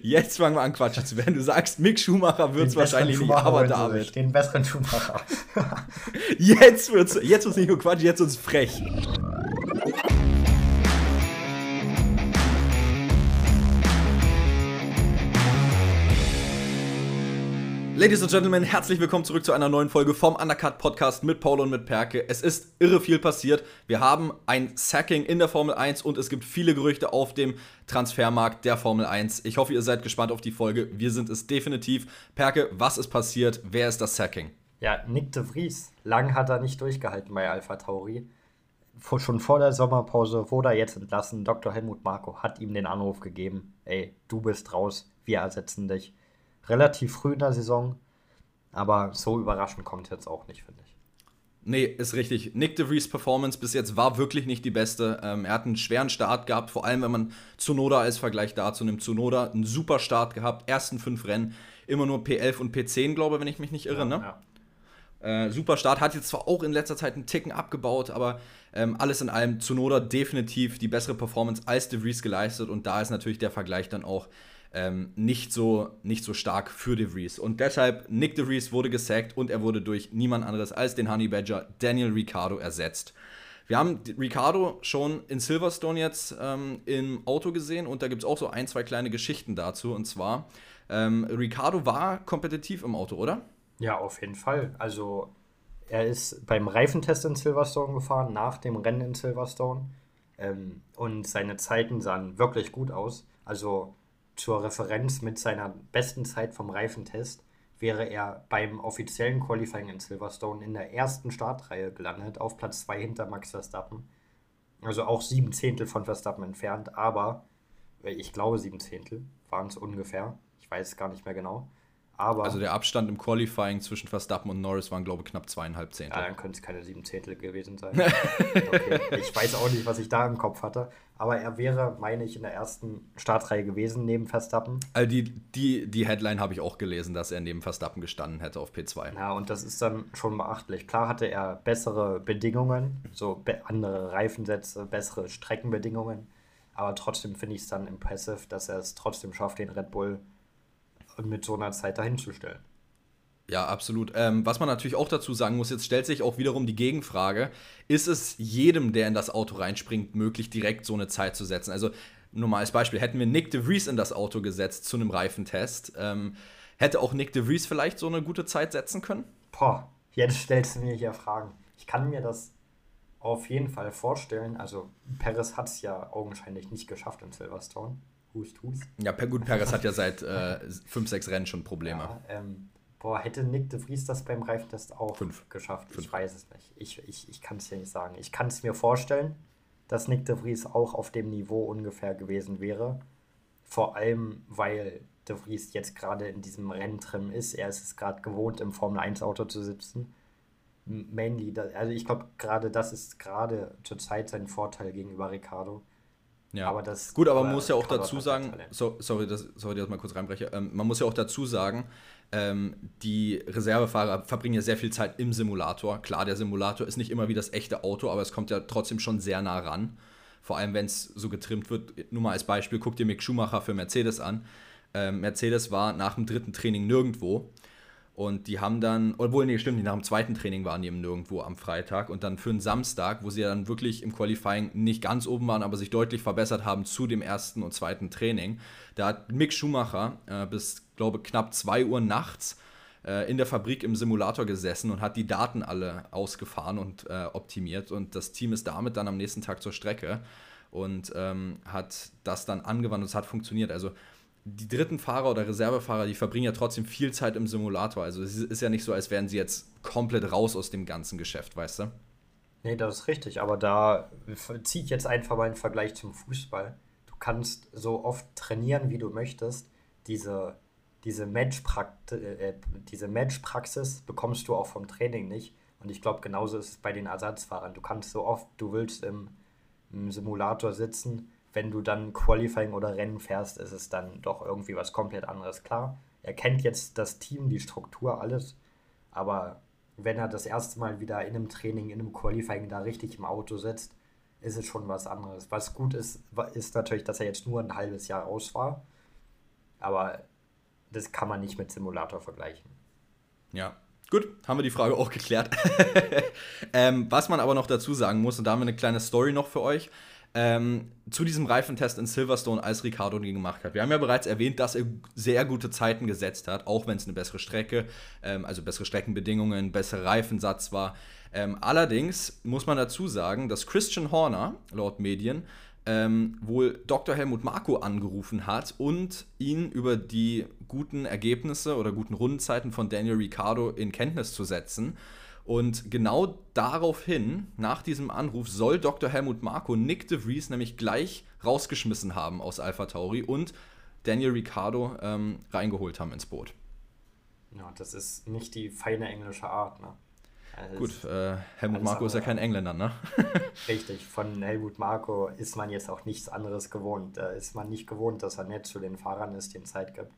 Jetzt fangen wir an, Quatsch zu werden. Du sagst, Mick Schumacher wird es wahrscheinlich nicht, aber David. Den besseren Schumacher. jetzt wird es jetzt wird's nicht nur Quatsch, jetzt wird es frech. Ladies and Gentlemen, herzlich willkommen zurück zu einer neuen Folge vom Undercut Podcast mit Paul und mit Perke. Es ist irre viel passiert. Wir haben ein Sacking in der Formel 1 und es gibt viele Gerüchte auf dem Transfermarkt der Formel 1. Ich hoffe, ihr seid gespannt auf die Folge. Wir sind es definitiv. Perke, was ist passiert? Wer ist das Sacking? Ja, Nick de Vries. Lang hat er nicht durchgehalten bei Alpha Tauri. Schon vor der Sommerpause wurde er jetzt entlassen. Dr. Helmut Marko hat ihm den Anruf gegeben: Ey, du bist raus, wir ersetzen dich relativ früh in der Saison. Aber so überraschend kommt jetzt auch nicht, finde ich. Nee, ist richtig. Nick DeVries Performance bis jetzt war wirklich nicht die beste. Ähm, er hat einen schweren Start gehabt, vor allem wenn man Zunoda als Vergleich dazu nimmt. Zunoda einen super Start gehabt, ersten fünf Rennen, immer nur P11 und P10, glaube ich, wenn ich mich nicht irre, ja, ne? Ja. Äh, super Start, hat jetzt zwar auch in letzter Zeit einen Ticken abgebaut, aber ähm, alles in allem Zunoda definitiv die bessere Performance als DeVries geleistet und da ist natürlich der Vergleich dann auch ähm, nicht, so, nicht so stark für De Vries. Und deshalb, Nick De Vries wurde gesackt und er wurde durch niemand anderes als den Honey Badger Daniel Ricciardo ersetzt. Wir haben Ricciardo schon in Silverstone jetzt ähm, im Auto gesehen und da gibt es auch so ein, zwei kleine Geschichten dazu. Und zwar, ähm, Ricciardo war kompetitiv im Auto, oder? Ja, auf jeden Fall. Also er ist beim Reifentest in Silverstone gefahren, nach dem Rennen in Silverstone. Ähm, und seine Zeiten sahen wirklich gut aus. Also zur Referenz mit seiner besten Zeit vom Reifentest wäre er beim offiziellen Qualifying in Silverstone in der ersten Startreihe gelandet, auf Platz 2 hinter Max Verstappen. Also auch sieben Zehntel von Verstappen entfernt, aber ich glaube sieben Zehntel waren es ungefähr. Ich weiß es gar nicht mehr genau. Aber also der Abstand im Qualifying zwischen Verstappen und Norris waren, glaube ich, knapp zweieinhalb Zehntel. Ja, dann könnte es keine sieben Zehntel gewesen sein. okay. Ich weiß auch nicht, was ich da im Kopf hatte. Aber er wäre, meine ich, in der ersten Startreihe gewesen neben Verstappen. Also die, die, die Headline habe ich auch gelesen, dass er neben Verstappen gestanden hätte auf P2. Ja, und das ist dann schon beachtlich. Klar hatte er bessere Bedingungen, so andere Reifensätze, bessere Streckenbedingungen. Aber trotzdem finde ich es dann impressive, dass er es trotzdem schafft, den Red Bull mit so einer Zeit dahinzustellen. Ja, absolut. Ähm, was man natürlich auch dazu sagen muss, jetzt stellt sich auch wiederum die Gegenfrage, ist es jedem, der in das Auto reinspringt, möglich, direkt so eine Zeit zu setzen? Also, nur mal als Beispiel, hätten wir Nick de Vries in das Auto gesetzt zu einem Reifentest, ähm, hätte auch Nick de Vries vielleicht so eine gute Zeit setzen können? Boah, jetzt stellst du mir hier Fragen. Ich kann mir das auf jeden Fall vorstellen. Also, Perez hat es ja augenscheinlich nicht geschafft in Silverstone. Hust, hust. Ja, gut, Perez hat ja seit äh, fünf, sechs Rennen schon Probleme. Ja, ähm, boah, hätte Nick de Vries das beim Reifentest auch fünf. geschafft? Fünf. Ich weiß es nicht. Ich, ich, ich kann es ja nicht sagen. Ich kann es mir vorstellen, dass Nick de Vries auch auf dem Niveau ungefähr gewesen wäre. Vor allem, weil de Vries jetzt gerade in diesem Renntrim ist. Er ist es gerade gewohnt, im Formel-1-Auto zu sitzen. Mainly, also ich glaube, gerade das ist gerade zurzeit sein Vorteil gegenüber Ricardo ja, aber das. Gut, aber man muss ja auch dazu sagen, so, sorry, dass, sorry, dass ich mal kurz reinbreche. Ähm, man muss ja auch dazu sagen, ähm, die Reservefahrer verbringen ja sehr viel Zeit im Simulator. Klar, der Simulator ist nicht immer wie das echte Auto, aber es kommt ja trotzdem schon sehr nah ran. Vor allem, wenn es so getrimmt wird. Nur mal als Beispiel, guck dir Mick Schumacher für Mercedes an. Ähm, Mercedes war nach dem dritten Training nirgendwo. Und die haben dann, obwohl, nee, stimmt, nach dem zweiten Training waren die eben nirgendwo am Freitag. Und dann für einen Samstag, wo sie ja dann wirklich im Qualifying nicht ganz oben waren, aber sich deutlich verbessert haben zu dem ersten und zweiten Training, da hat Mick Schumacher äh, bis, glaube knapp 2 Uhr nachts äh, in der Fabrik im Simulator gesessen und hat die Daten alle ausgefahren und äh, optimiert. Und das Team ist damit dann am nächsten Tag zur Strecke und ähm, hat das dann angewandt und es hat funktioniert. Also die dritten Fahrer oder Reservefahrer, die verbringen ja trotzdem viel Zeit im Simulator. Also es ist ja nicht so, als wären sie jetzt komplett raus aus dem ganzen Geschäft, weißt du? Nee, das ist richtig. Aber da ziehe ich jetzt einfach mal einen Vergleich zum Fußball. Du kannst so oft trainieren, wie du möchtest. Diese, diese, Matchpraxis, äh, diese Matchpraxis bekommst du auch vom Training nicht. Und ich glaube, genauso ist es bei den Ersatzfahrern. Du kannst so oft, du willst im, im Simulator sitzen wenn du dann Qualifying oder Rennen fährst, ist es dann doch irgendwie was komplett anderes. Klar, er kennt jetzt das Team, die Struktur, alles, aber wenn er das erste Mal wieder in einem Training, in einem Qualifying da richtig im Auto sitzt, ist es schon was anderes. Was gut ist, ist natürlich, dass er jetzt nur ein halbes Jahr raus war. aber das kann man nicht mit Simulator vergleichen. Ja, Gut, haben wir die Frage auch geklärt. ähm, was man aber noch dazu sagen muss, und da haben wir eine kleine Story noch für euch, ähm, zu diesem Reifentest in Silverstone, als Ricardo den gemacht hat. Wir haben ja bereits erwähnt, dass er sehr gute Zeiten gesetzt hat, auch wenn es eine bessere Strecke, ähm, also bessere Streckenbedingungen, bessere Reifensatz war. Ähm, allerdings muss man dazu sagen, dass Christian Horner, laut Medien, ähm, wohl Dr. Helmut Marko angerufen hat und ihn über die guten Ergebnisse oder guten Rundenzeiten von Daniel Ricciardo in Kenntnis zu setzen. Und genau daraufhin, nach diesem Anruf, soll Dr. Helmut Marko Nick de Vries nämlich gleich rausgeschmissen haben aus Alpha Tauri und Daniel Ricciardo ähm, reingeholt haben ins Boot. Ja, das ist nicht die feine englische Art, ne? Also Gut, äh, Helmut Marko ist ja kein Engländer, ne? Richtig, von Helmut Marko ist man jetzt auch nichts anderes gewohnt. Da ist man nicht gewohnt, dass er nett zu den Fahrern ist, den Zeit gibt.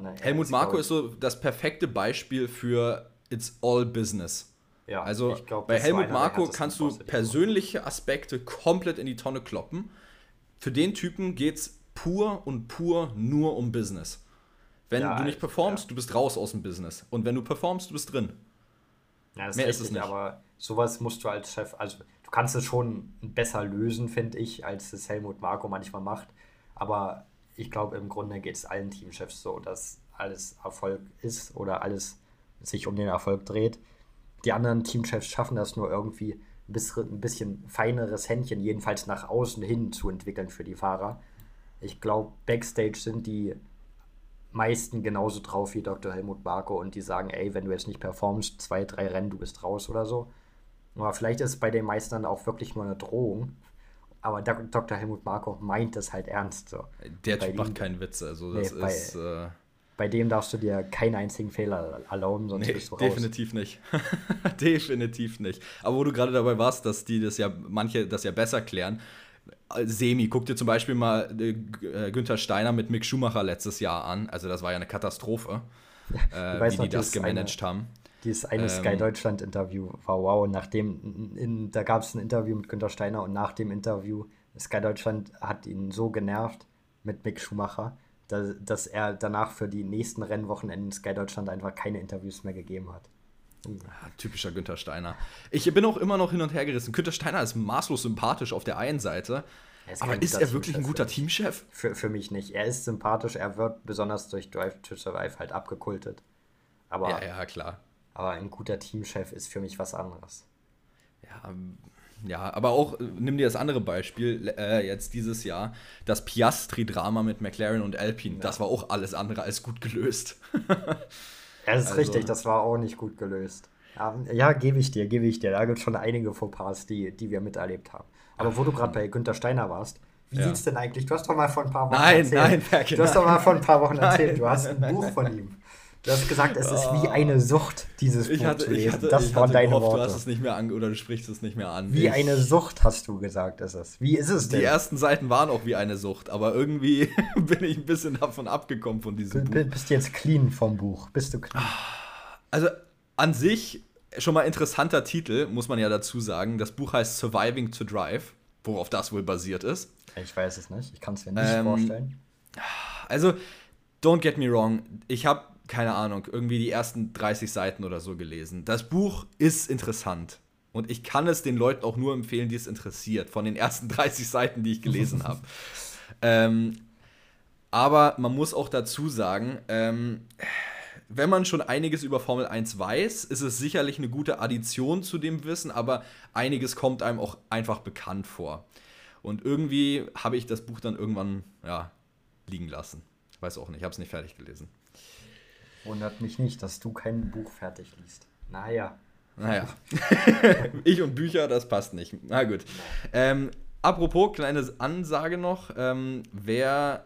Ne, Helmut Marko ist so das perfekte Beispiel für It's all business. Ja, also glaub, bei Helmut Marko kannst du persönliche Aspekte komplett in die Tonne kloppen. Für den Typen geht es pur und pur nur um Business. Wenn ja, du nicht performst, ja. du bist raus aus dem Business. Und wenn du performst, du bist drin. Ja, das Mehr ist, richtig, es nicht. Aber sowas musst du als Chef, also du kannst es schon besser lösen, finde ich, als es Helmut Marko manchmal macht. Aber ich glaube, im Grunde geht es allen Teamchefs so, dass alles Erfolg ist oder alles sich um den Erfolg dreht. Die anderen Teamchefs schaffen das nur irgendwie ein bisschen feineres Händchen, jedenfalls nach außen hin zu entwickeln für die Fahrer. Ich glaube, Backstage sind die meisten genauso drauf wie Dr. Helmut Marko und die sagen, ey, wenn du jetzt nicht performst, zwei, drei Rennen, du bist raus oder so. Aber vielleicht ist es bei den meisten auch wirklich nur eine Drohung. Aber Dr. Helmut Marko meint das halt ernst. So. Der Typ macht keinen Witz, also das nee, ist. Bei, äh... bei, dem darfst du dir keinen einzigen Fehler erlauben, sonst nee, bist du raus. Definitiv nicht. definitiv nicht. Aber wo du gerade dabei warst, dass die das ja, manche das ja besser klären, Semi, guck dir zum Beispiel mal äh, Günther Steiner mit Mick Schumacher letztes Jahr an. Also das war ja eine Katastrophe, ja, äh, wie noch, die das gemanagt eine, haben. Dieses eine ähm, Sky Deutschland Interview war wow. Nachdem, in, da gab es ein Interview mit Günther Steiner und nach dem Interview, Sky Deutschland hat ihn so genervt mit Mick Schumacher, dass, dass er danach für die nächsten Rennwochenenden Sky Deutschland einfach keine Interviews mehr gegeben hat. Ja, typischer Günther Steiner. Ich bin auch immer noch hin und her gerissen. Günther Steiner ist maßlos sympathisch auf der einen Seite. Ist aber ist er wirklich ein guter Teamchef? Für, für mich nicht. Er ist sympathisch, er wird besonders durch Drive to Survive halt abgekultet. Aber, ja, ja, klar. Aber ein guter Teamchef ist für mich was anderes. Ja, ähm, ja, aber auch, äh, nimm dir das andere Beispiel, äh, jetzt dieses Jahr, das Piastri-Drama mit McLaren und Alpine, ja. das war auch alles andere als gut gelöst. Ja, das ist also, richtig, das war auch nicht gut gelöst. Ja, ja gebe ich dir, gebe ich dir. Da gibt es schon einige Fauxpas, die, die wir miterlebt haben. Aber wo du gerade bei Günther Steiner warst, wie ja. sieht's denn eigentlich? Du hast doch mal vor ein paar Wochen nein, erzählt. Nein, Ferkel, du hast doch mal vor ein paar Wochen erzählt, nein, du hast ein Buch von ihm. Du hast gesagt, es ist wie eine Sucht, dieses ich Buch hatte, zu lesen. Hatte, das waren deine gehofft, Worte. Du hast es nicht mehr an oder du sprichst es nicht mehr an. Wie ich, eine Sucht hast du gesagt, ist es. Wie ist es denn? Die ersten Seiten waren auch wie eine Sucht, aber irgendwie bin ich ein bisschen davon abgekommen von diesem B Buch. Bist du jetzt clean vom Buch? Bist du clean? Also an sich schon mal interessanter Titel, muss man ja dazu sagen. Das Buch heißt Surviving to Drive, worauf das wohl basiert ist. Ich weiß es nicht. Ich kann es mir nicht ähm, vorstellen. Also, don't get me wrong. Ich habe keine Ahnung, irgendwie die ersten 30 Seiten oder so gelesen. Das Buch ist interessant. Und ich kann es den Leuten auch nur empfehlen, die es interessiert, von den ersten 30 Seiten, die ich gelesen habe. ähm, aber man muss auch dazu sagen, ähm, wenn man schon einiges über Formel 1 weiß, ist es sicherlich eine gute Addition zu dem Wissen, aber einiges kommt einem auch einfach bekannt vor. Und irgendwie habe ich das Buch dann irgendwann ja, liegen lassen. Weiß auch nicht, ich habe es nicht fertig gelesen. Wundert mich nicht, dass du kein Buch fertig liest. Naja. Naja. ich und Bücher, das passt nicht. Na gut. Ähm, apropos, kleine Ansage noch. Ähm, wer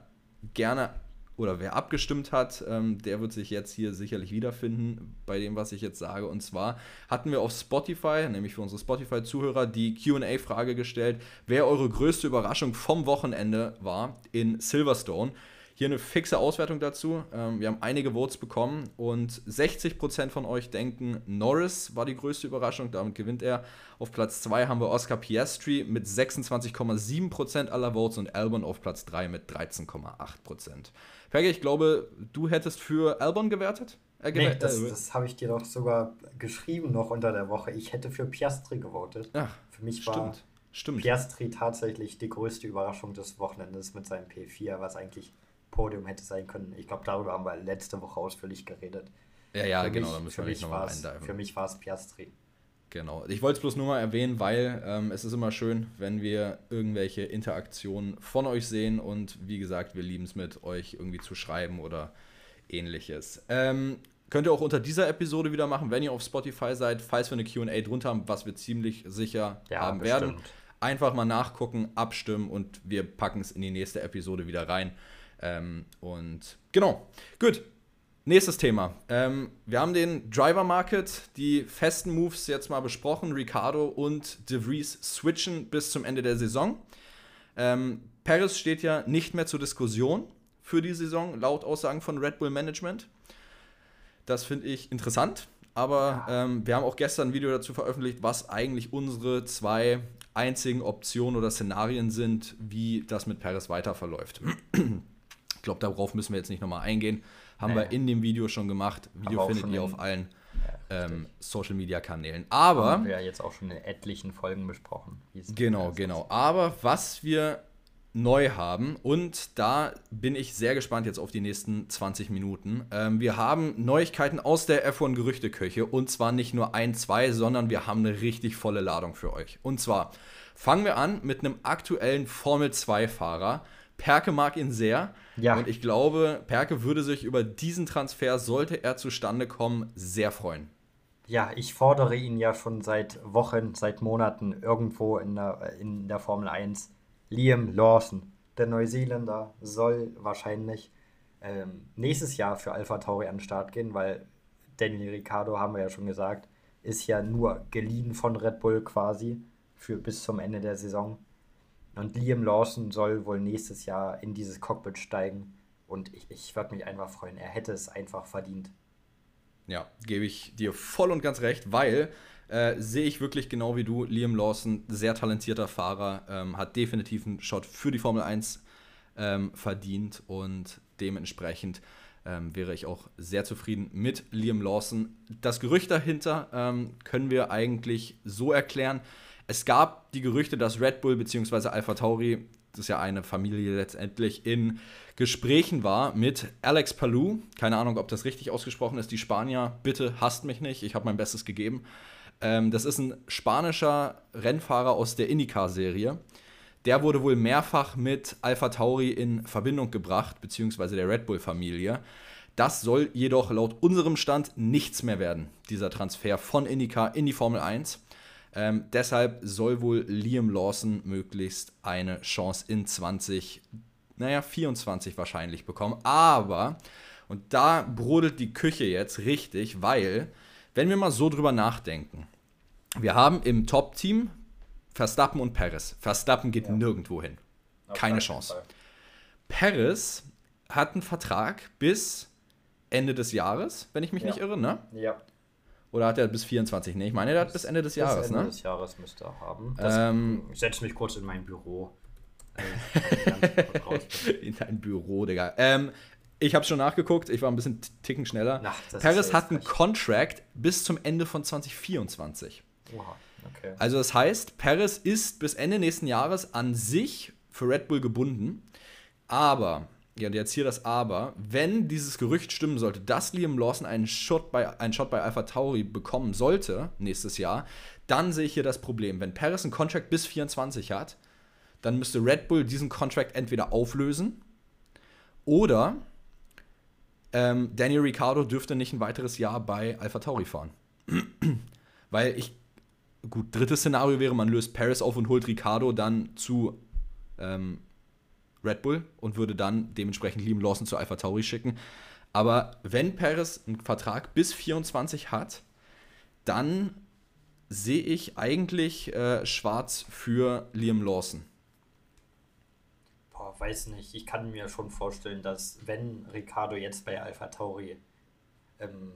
gerne oder wer abgestimmt hat, ähm, der wird sich jetzt hier sicherlich wiederfinden bei dem, was ich jetzt sage. Und zwar hatten wir auf Spotify, nämlich für unsere Spotify-Zuhörer, die QA-Frage gestellt, wer eure größte Überraschung vom Wochenende war in Silverstone. Hier eine fixe Auswertung dazu. Ähm, wir haben einige Votes bekommen und 60% von euch denken, Norris war die größte Überraschung. Damit gewinnt er. Auf Platz 2 haben wir Oscar Piastri mit 26,7% aller Votes und Albon auf Platz 3 mit 13,8%. Ferge, ich glaube, du hättest für Albon gewertet? Äh, nee, das, das habe ich dir doch sogar geschrieben noch unter der Woche. Ich hätte für Piastri gewotet. Ach, für mich stimmt. war Stimmt. Piastri tatsächlich die größte Überraschung des Wochenendes mit seinem P4, was eigentlich Podium hätte sein können. Ich glaube, darüber haben wir letzte Woche ausführlich geredet. Ja, ja, für genau, mich, da müssen wir nicht nochmal eindiven. Für mich war es Piastri. Genau. Ich wollte es bloß nur mal erwähnen, weil ähm, es ist immer schön, wenn wir irgendwelche Interaktionen von euch sehen und wie gesagt, wir lieben es mit euch irgendwie zu schreiben oder ähnliches. Ähm, könnt ihr auch unter dieser Episode wieder machen, wenn ihr auf Spotify seid, falls wir eine QA drunter haben, was wir ziemlich sicher ja, haben bestimmt. werden. Einfach mal nachgucken, abstimmen und wir packen es in die nächste Episode wieder rein. Ähm, und genau, gut. Nächstes Thema. Ähm, wir haben den Driver Market, die festen Moves jetzt mal besprochen. Ricardo und De Vries switchen bis zum Ende der Saison. Ähm, Paris steht ja nicht mehr zur Diskussion für die Saison, laut Aussagen von Red Bull Management. Das finde ich interessant. Aber ähm, wir haben auch gestern ein Video dazu veröffentlicht, was eigentlich unsere zwei einzigen Optionen oder Szenarien sind, wie das mit Paris weiter verläuft. Ich glaube, darauf müssen wir jetzt nicht nochmal eingehen. Haben nee. wir in dem Video schon gemacht. Video findet ihr auf allen ja, ähm, Social Media Kanälen. Aber. Haben wir ja jetzt auch schon in etlichen Folgen besprochen. Genau, genau. Aber was wir neu haben und da bin ich sehr gespannt jetzt auf die nächsten 20 Minuten. Ähm, wir haben Neuigkeiten aus der F1-Gerüchteküche und zwar nicht nur ein, zwei, sondern wir haben eine richtig volle Ladung für euch. Und zwar fangen wir an mit einem aktuellen Formel 2-Fahrer. Perke mag ihn sehr. Ja. Und ich glaube, Perke würde sich über diesen Transfer, sollte er zustande kommen, sehr freuen. Ja, ich fordere ihn ja schon seit Wochen, seit Monaten irgendwo in der, in der Formel 1. Liam Lawson, der Neuseeländer, soll wahrscheinlich ähm, nächstes Jahr für Alpha Tauri an den Start gehen, weil Daniel Ricciardo, haben wir ja schon gesagt, ist ja nur geliehen von Red Bull quasi für bis zum Ende der Saison. Und Liam Lawson soll wohl nächstes Jahr in dieses Cockpit steigen. Und ich, ich würde mich einfach freuen. Er hätte es einfach verdient. Ja, gebe ich dir voll und ganz recht, weil äh, sehe ich wirklich genau wie du. Liam Lawson, sehr talentierter Fahrer, ähm, hat definitiv einen Shot für die Formel 1 ähm, verdient und dementsprechend ähm, wäre ich auch sehr zufrieden mit Liam Lawson. Das Gerücht dahinter ähm, können wir eigentlich so erklären. Es gab die Gerüchte, dass Red Bull bzw. Alpha Tauri, das ist ja eine Familie letztendlich, in Gesprächen war mit Alex Palou. Keine Ahnung, ob das richtig ausgesprochen ist. Die Spanier, bitte hasst mich nicht. Ich habe mein Bestes gegeben. Ähm, das ist ein spanischer Rennfahrer aus der IndyCar-Serie. Der wurde wohl mehrfach mit Alpha Tauri in Verbindung gebracht, beziehungsweise der Red Bull-Familie. Das soll jedoch laut unserem Stand nichts mehr werden, dieser Transfer von IndyCar in die Formel 1. Ähm, deshalb soll wohl Liam Lawson möglichst eine Chance in 20, naja, 24 wahrscheinlich bekommen. Aber, und da brodelt die Küche jetzt richtig, weil, wenn wir mal so drüber nachdenken, wir haben im Top-Team Verstappen und Perez. Verstappen geht ja. nirgendwo hin. Keine Chance. Fall. Perez hat einen Vertrag bis Ende des Jahres, wenn ich mich ja. nicht irre, ne? Ja. Oder hat er bis 24? Ne, ich meine, er hat bis Ende des bis Jahres, Ende ne? des Jahres müsste er haben. Das, ähm, ich setze mich kurz in mein Büro. in dein Büro, Digga. Ähm, ich habe schon nachgeguckt, ich war ein bisschen ticken schneller. Ach, Paris hat einen Contract bis zum Ende von 2024. Oha, okay. Also das heißt, Paris ist bis Ende nächsten Jahres an sich für Red Bull gebunden. Aber ja, und jetzt hier das Aber, wenn dieses Gerücht stimmen sollte, dass Liam Lawson einen Shot bei, einen Shot bei Alpha Tauri bekommen sollte nächstes Jahr, dann sehe ich hier das Problem. Wenn Paris einen Contract bis 24 hat, dann müsste Red Bull diesen Contract entweder auflösen oder ähm, Daniel Ricciardo dürfte nicht ein weiteres Jahr bei Alpha Tauri fahren. Weil ich, gut, drittes Szenario wäre, man löst Paris auf und holt Ricciardo dann zu ähm, Red Bull und würde dann dementsprechend Liam Lawson zu Alpha Tauri schicken. Aber wenn Perez einen Vertrag bis 24 hat, dann sehe ich eigentlich äh, schwarz für Liam Lawson. Boah, weiß nicht. Ich kann mir schon vorstellen, dass wenn Ricardo jetzt bei Alpha Tauri ähm,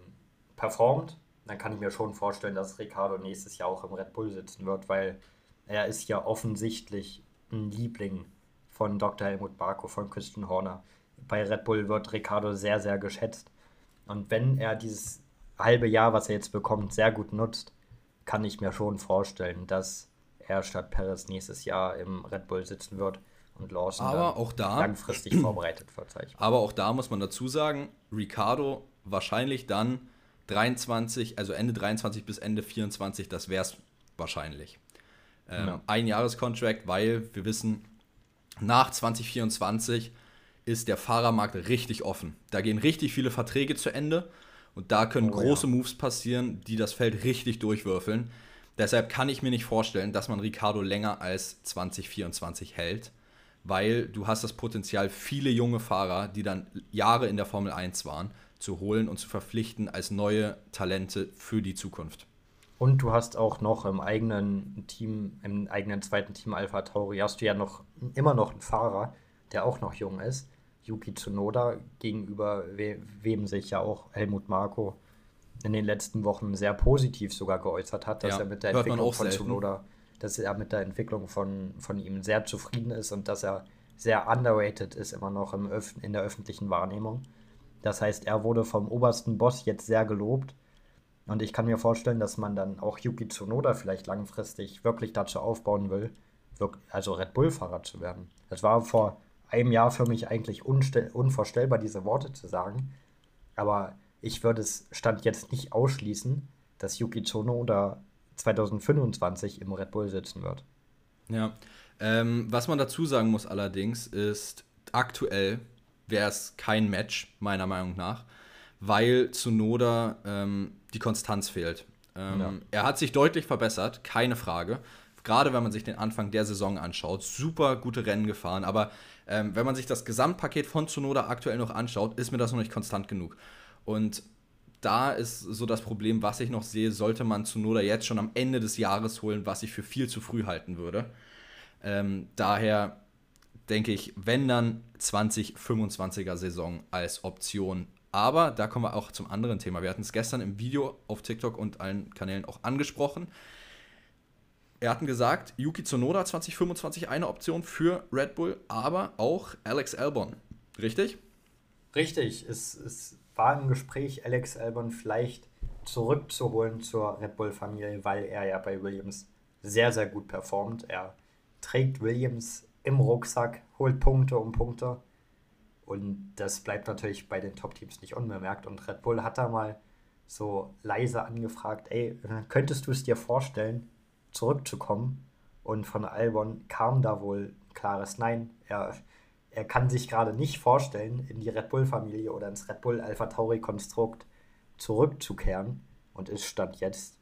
performt, dann kann ich mir schon vorstellen, dass Ricardo nächstes Jahr auch im Red Bull sitzen wird, weil er ist ja offensichtlich ein Liebling von Dr. Helmut Barko, von Christian Horner. Bei Red Bull wird Ricardo sehr, sehr geschätzt. Und wenn er dieses halbe Jahr, was er jetzt bekommt, sehr gut nutzt, kann ich mir schon vorstellen, dass er statt Perez nächstes Jahr im Red Bull sitzen wird und Lawson aber auch da, langfristig vorbereitet wird. Aber auch da muss man dazu sagen, Ricardo wahrscheinlich dann 23, also Ende 23 bis Ende 24, das wäre es wahrscheinlich. Ähm, ja. Ein Jahreskontrakt, weil wir wissen, nach 2024 ist der Fahrermarkt richtig offen. Da gehen richtig viele Verträge zu Ende und da können oh, große ja. Moves passieren, die das Feld richtig durchwürfeln. Deshalb kann ich mir nicht vorstellen, dass man Ricardo länger als 2024 hält, weil du hast das Potenzial, viele junge Fahrer, die dann Jahre in der Formel 1 waren, zu holen und zu verpflichten als neue Talente für die Zukunft. Und du hast auch noch im eigenen Team, im eigenen zweiten Team Alpha Tauri, hast du ja noch immer noch einen Fahrer, der auch noch jung ist, Yuki Tsunoda, gegenüber we wem sich ja auch Helmut Marko in den letzten Wochen sehr positiv sogar geäußert hat, dass ja, er mit der Entwicklung von selten. Tsunoda, dass er mit der Entwicklung von, von ihm sehr zufrieden ist und dass er sehr underrated ist immer noch im Öf in der öffentlichen Wahrnehmung. Das heißt, er wurde vom obersten Boss jetzt sehr gelobt. Und ich kann mir vorstellen, dass man dann auch Yuki Tsunoda vielleicht langfristig wirklich dazu aufbauen will, also Red Bull-Fahrer zu werden. Das war vor einem Jahr für mich eigentlich unvorstellbar, diese Worte zu sagen. Aber ich würde es Stand jetzt nicht ausschließen, dass Yuki Tsunoda 2025 im Red Bull sitzen wird. Ja, ähm, was man dazu sagen muss allerdings ist, aktuell wäre es kein Match, meiner Meinung nach, weil zu Noda ähm, die Konstanz fehlt. Ähm, ja. Er hat sich deutlich verbessert, keine Frage. Gerade wenn man sich den Anfang der Saison anschaut, super gute Rennen gefahren, aber ähm, wenn man sich das Gesamtpaket von Zunoda aktuell noch anschaut, ist mir das noch nicht konstant genug. Und da ist so das Problem, was ich noch sehe, sollte man Zunoda jetzt schon am Ende des Jahres holen, was ich für viel zu früh halten würde. Ähm, daher denke ich, wenn dann 2025er Saison als Option. Aber da kommen wir auch zum anderen Thema. Wir hatten es gestern im Video auf TikTok und allen Kanälen auch angesprochen. Er hatten gesagt, Yuki Tsunoda 2025 eine Option für Red Bull, aber auch Alex Albon. Richtig? Richtig. Es, es war im Gespräch, Alex Albon vielleicht zurückzuholen zur Red Bull-Familie, weil er ja bei Williams sehr, sehr gut performt. Er trägt Williams im Rucksack, holt Punkte um Punkte. Und das bleibt natürlich bei den Top-Teams nicht unbemerkt. Und Red Bull hat da mal so leise angefragt, ey, könntest du es dir vorstellen, zurückzukommen? Und von Albon kam da wohl klares Nein. Er, er kann sich gerade nicht vorstellen, in die Red Bull-Familie oder ins Red Bull Alpha Tauri-Konstrukt zurückzukehren und ist statt jetzt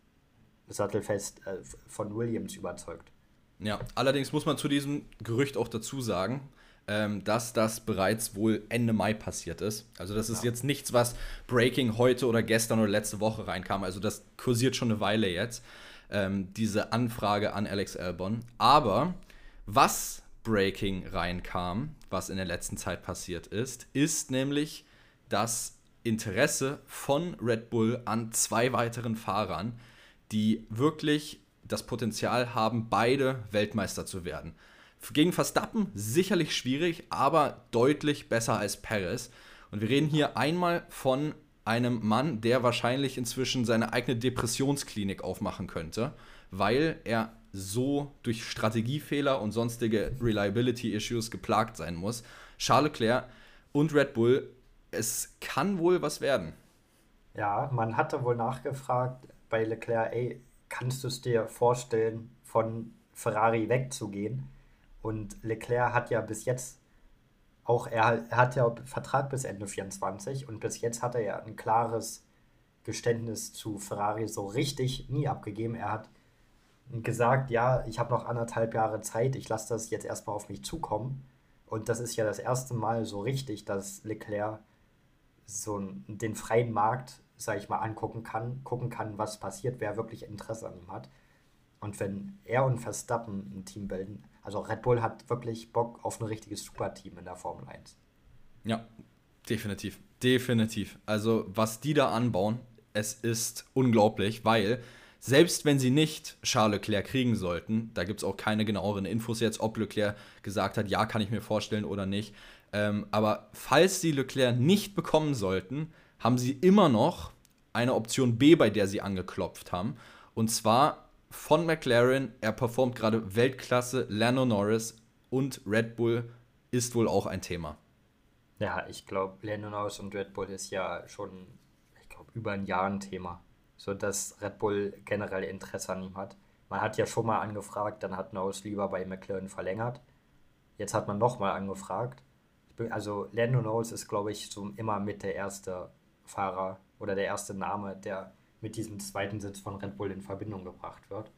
sattelfest äh, von Williams überzeugt. Ja, allerdings muss man zu diesem Gerücht auch dazu sagen, ähm, dass das bereits wohl Ende Mai passiert ist. Also das ist ja. jetzt nichts, was Breaking heute oder gestern oder letzte Woche reinkam. Also das kursiert schon eine Weile jetzt, ähm, diese Anfrage an Alex Albon. Aber was Breaking reinkam, was in der letzten Zeit passiert ist, ist nämlich das Interesse von Red Bull an zwei weiteren Fahrern, die wirklich das Potenzial haben, beide Weltmeister zu werden. Gegen Verstappen sicherlich schwierig, aber deutlich besser als Perez. Und wir reden hier einmal von einem Mann, der wahrscheinlich inzwischen seine eigene Depressionsklinik aufmachen könnte, weil er so durch Strategiefehler und sonstige Reliability-Issues geplagt sein muss. Charles Leclerc und Red Bull, es kann wohl was werden. Ja, man hatte wohl nachgefragt bei Leclerc, ey, kannst du es dir vorstellen, von Ferrari wegzugehen? Und Leclerc hat ja bis jetzt auch, er, er hat ja Vertrag bis Ende 24 und bis jetzt hat er ja ein klares Geständnis zu Ferrari so richtig nie abgegeben. Er hat gesagt, ja, ich habe noch anderthalb Jahre Zeit, ich lasse das jetzt erstmal auf mich zukommen. Und das ist ja das erste Mal so richtig, dass Leclerc so den freien Markt sage ich mal, angucken kann, gucken kann, was passiert, wer wirklich Interesse an ihm hat. Und wenn er und Verstappen ein Team bilden, Also Red Bull hat wirklich Bock auf ein richtiges Superteam in der Formel 1. Ja, definitiv. Definitiv. Also was die da anbauen, es ist unglaublich, weil selbst wenn sie nicht Charles Leclerc kriegen sollten, da gibt es auch keine genaueren Infos jetzt, ob Leclerc gesagt hat, ja, kann ich mir vorstellen oder nicht. Ähm, aber falls sie Leclerc nicht bekommen sollten, haben sie immer noch eine Option B, bei der sie angeklopft haben. Und zwar von McLaren, er performt gerade Weltklasse, Lando Norris und Red Bull ist wohl auch ein Thema. Ja, ich glaube, Lando Norris und Red Bull ist ja schon, ich glaube, über ein Jahr ein Thema. So dass Red Bull generell Interesse an ihm hat. Man hat ja schon mal angefragt, dann hat Norris lieber bei McLaren verlängert. Jetzt hat man nochmal angefragt. Also Lando Norris ist, glaube ich, so immer mit der erste Fahrer oder der erste Name, der mit diesem zweiten Sitz von Red Bull in Verbindung gebracht wird.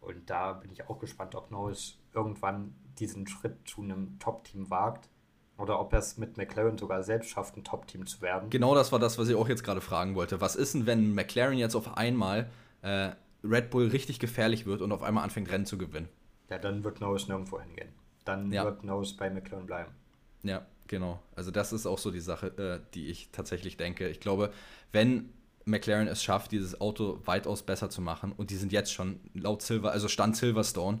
Und da bin ich auch gespannt, ob Norris irgendwann diesen Schritt zu einem Top-Team wagt oder ob er es mit McLaren sogar selbst schafft, ein Top-Team zu werden. Genau das war das, was ich auch jetzt gerade fragen wollte. Was ist denn, wenn McLaren jetzt auf einmal äh, Red Bull richtig gefährlich wird und auf einmal anfängt, Rennen zu gewinnen? Ja, dann wird Norris nirgendwo hingehen. Dann ja. wird Norris bei McLaren bleiben. Ja, genau. Also das ist auch so die Sache, äh, die ich tatsächlich denke. Ich glaube, wenn McLaren es schafft, dieses Auto weitaus besser zu machen, und die sind jetzt schon laut Silver, also Stand Silverstone,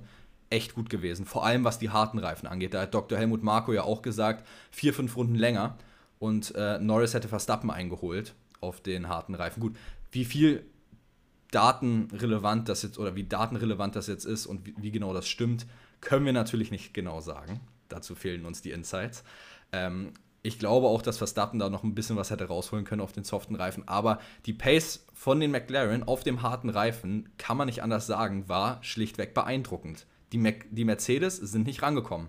echt gut gewesen. Vor allem was die harten Reifen angeht. Da hat Dr. Helmut Marko ja auch gesagt, vier, fünf Runden länger. Und äh, Norris hätte Verstappen eingeholt auf den harten Reifen. Gut, wie viel datenrelevant das jetzt oder wie datenrelevant das jetzt ist und wie, wie genau das stimmt, können wir natürlich nicht genau sagen. Dazu fehlen uns die Insights. Ähm, ich glaube auch, dass Verstappen da noch ein bisschen was hätte rausholen können auf den soften Reifen. Aber die Pace von den McLaren auf dem harten Reifen, kann man nicht anders sagen, war schlichtweg beeindruckend. Die, Mac die Mercedes sind nicht rangekommen.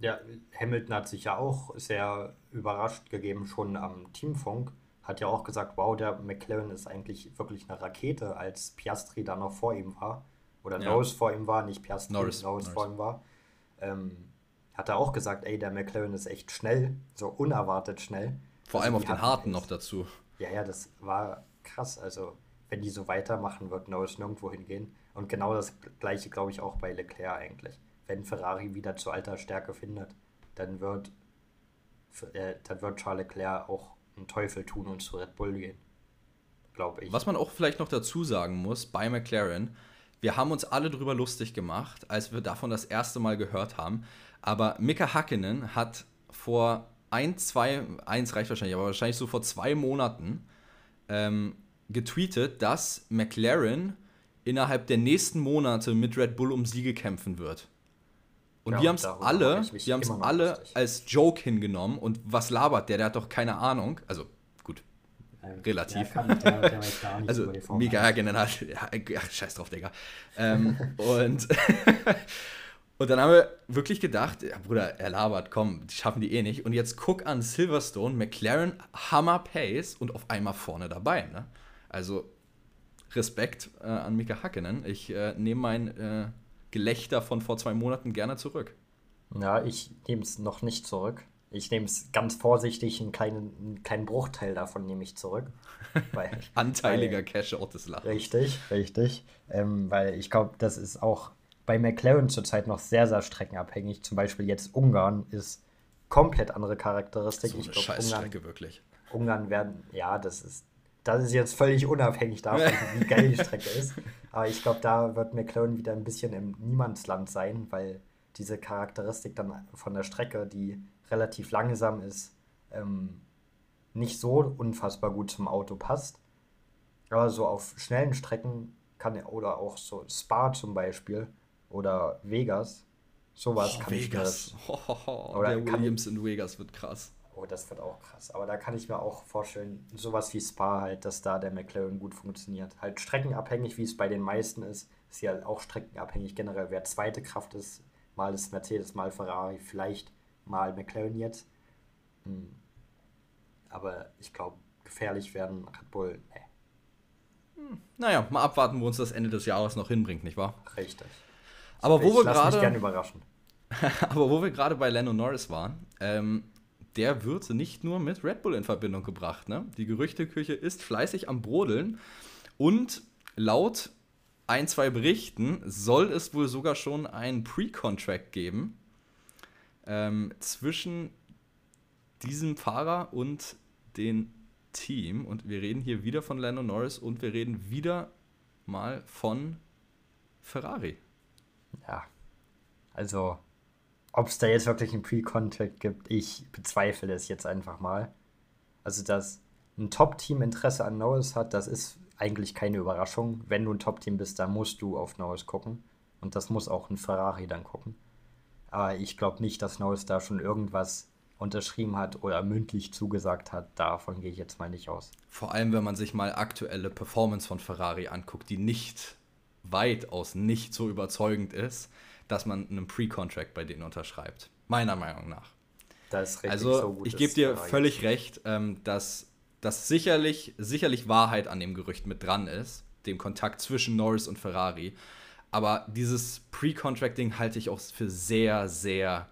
Ja, Hamilton hat sich ja auch sehr überrascht gegeben, schon am Teamfunk. Hat ja auch gesagt, wow, der McLaren ist eigentlich wirklich eine Rakete, als Piastri da noch vor ihm war. Oder ja. Norris vor ihm war, nicht Piastri, Norris, Norris, Norris. vor ihm war. Ähm, hat er auch gesagt, ey, der McLaren ist echt schnell, so unerwartet schnell. Vor also allem auf den harten noch dazu. Ja, ja, das war krass. Also, wenn die so weitermachen, wird Norris nirgendwo hingehen. Und genau das gleiche, glaube ich, auch bei Leclerc eigentlich. Wenn Ferrari wieder zu alter Stärke findet, dann wird, äh, dann wird Charles Leclerc auch einen Teufel tun und zu Red Bull gehen. Glaube ich. Was man auch vielleicht noch dazu sagen muss bei McLaren, wir haben uns alle drüber lustig gemacht, als wir davon das erste Mal gehört haben. Aber Mika Hakkinen hat vor ein, zwei, eins reicht wahrscheinlich, aber wahrscheinlich so vor zwei Monaten ähm, getweetet, dass McLaren innerhalb der nächsten Monate mit Red Bull um Siege kämpfen wird. Und ja, wir haben es alle, wir haben es alle lustig. als Joke hingenommen und was labert der? Der hat doch keine Ahnung. Also gut, ähm, relativ. Der der, der also Mika Hakkinen hat, ja, scheiß drauf, Digga. ähm, und Und dann haben wir wirklich gedacht, ja, Bruder, er labert, komm, die schaffen die eh nicht. Und jetzt guck an Silverstone, McLaren, Hammer Pace und auf einmal vorne dabei. Ne? Also Respekt äh, an Mika Hakkinen. Ich äh, nehme mein äh, Gelächter von vor zwei Monaten gerne zurück. Ja, ich nehme es noch nicht zurück. Ich nehme es ganz vorsichtig, einen kleinen, einen kleinen Bruchteil davon nehme ich zurück. Weil, Anteiliger Cash-Out des Lachens. Richtig, richtig. Ähm, weil ich glaube, das ist auch bei McLaren zurzeit noch sehr, sehr streckenabhängig. Zum Beispiel jetzt Ungarn ist komplett andere Charakteristik. So eine ich glaub, Scheißstrecke Ungarn, wirklich. Ungarn werden, ja, das ist, das ist jetzt völlig unabhängig davon, wie geil die Strecke ist. Aber ich glaube, da wird McLaren wieder ein bisschen im Niemandsland sein, weil diese Charakteristik dann von der Strecke, die relativ langsam ist, ähm, nicht so unfassbar gut zum Auto passt. Aber so auf schnellen Strecken kann er, oder auch so Spa zum Beispiel, oder Vegas. Sowas oh, kann Vegas. ich mir. Das, oh, der Williams in Vegas wird krass. Oh, das wird auch krass. Aber da kann ich mir auch vorstellen, sowas wie Spa halt, dass da der McLaren gut funktioniert. Halt streckenabhängig, wie es bei den meisten ist, ist ja auch streckenabhängig generell. Wer zweite Kraft ist, mal ist Mercedes, mal Ferrari, vielleicht mal McLaren jetzt. Hm. Aber ich glaube, gefährlich werden Red Bull, nee. Hm. Naja, mal abwarten, wo uns das Ende des Jahres noch hinbringt, nicht wahr? Richtig. Aber wo ich wir gerade. gerne überraschen. aber wo wir gerade bei Lando Norris waren, ähm, der wird nicht nur mit Red Bull in Verbindung gebracht. Ne? Die Gerüchteküche ist fleißig am Brodeln und laut ein, zwei Berichten soll es wohl sogar schon einen Pre-Contract geben ähm, zwischen diesem Fahrer und dem Team. Und wir reden hier wieder von Lando Norris und wir reden wieder mal von Ferrari. Ja, also ob es da jetzt wirklich einen Pre-Contract gibt, ich bezweifle es jetzt einfach mal. Also, dass ein Top-Team Interesse an Norris hat, das ist eigentlich keine Überraschung. Wenn du ein Top-Team bist, dann musst du auf Norris gucken. Und das muss auch ein Ferrari dann gucken. Aber ich glaube nicht, dass Norris da schon irgendwas unterschrieben hat oder mündlich zugesagt hat. Davon gehe ich jetzt mal nicht aus. Vor allem, wenn man sich mal aktuelle Performance von Ferrari anguckt, die nicht weitaus nicht so überzeugend ist, dass man einen Pre-Contract bei denen unterschreibt. Meiner Meinung nach. Das ist richtig also, so ich gebe dir völlig recht, ähm, dass dass sicherlich, sicherlich Wahrheit an dem Gerücht mit dran ist, dem Kontakt zwischen Norris und Ferrari. Aber dieses Pre-Contracting halte ich auch für sehr, sehr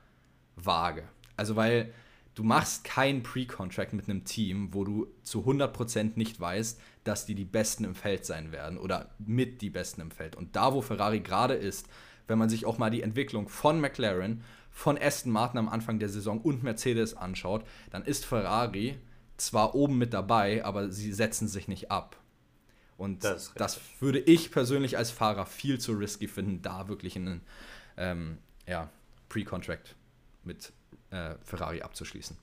vage. Also, weil du machst kein Pre-Contract mit einem Team, wo du zu 100% nicht weißt, dass die die Besten im Feld sein werden oder mit die Besten im Feld. Und da, wo Ferrari gerade ist, wenn man sich auch mal die Entwicklung von McLaren, von Aston Martin am Anfang der Saison und Mercedes anschaut, dann ist Ferrari zwar oben mit dabei, aber sie setzen sich nicht ab. Und das, das würde ich persönlich als Fahrer viel zu risky finden, da wirklich einen ähm, ja, Pre-Contract mit äh, Ferrari abzuschließen.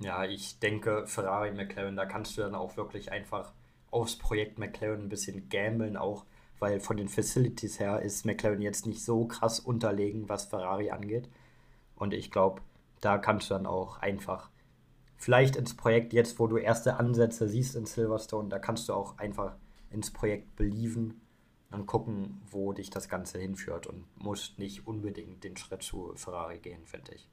Ja, ich denke, Ferrari, McLaren, da kannst du dann auch wirklich einfach aufs Projekt McLaren ein bisschen gambeln, auch weil von den Facilities her ist McLaren jetzt nicht so krass unterlegen, was Ferrari angeht. Und ich glaube, da kannst du dann auch einfach vielleicht ins Projekt jetzt, wo du erste Ansätze siehst in Silverstone, da kannst du auch einfach ins Projekt believen und gucken, wo dich das Ganze hinführt und musst nicht unbedingt den Schritt zu Ferrari gehen, finde ich.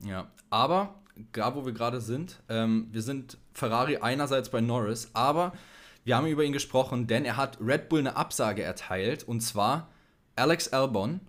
Ja, aber da wo wir gerade sind, ähm, wir sind Ferrari einerseits bei Norris, aber wir haben über ihn gesprochen, denn er hat Red Bull eine Absage erteilt und zwar Alex Albon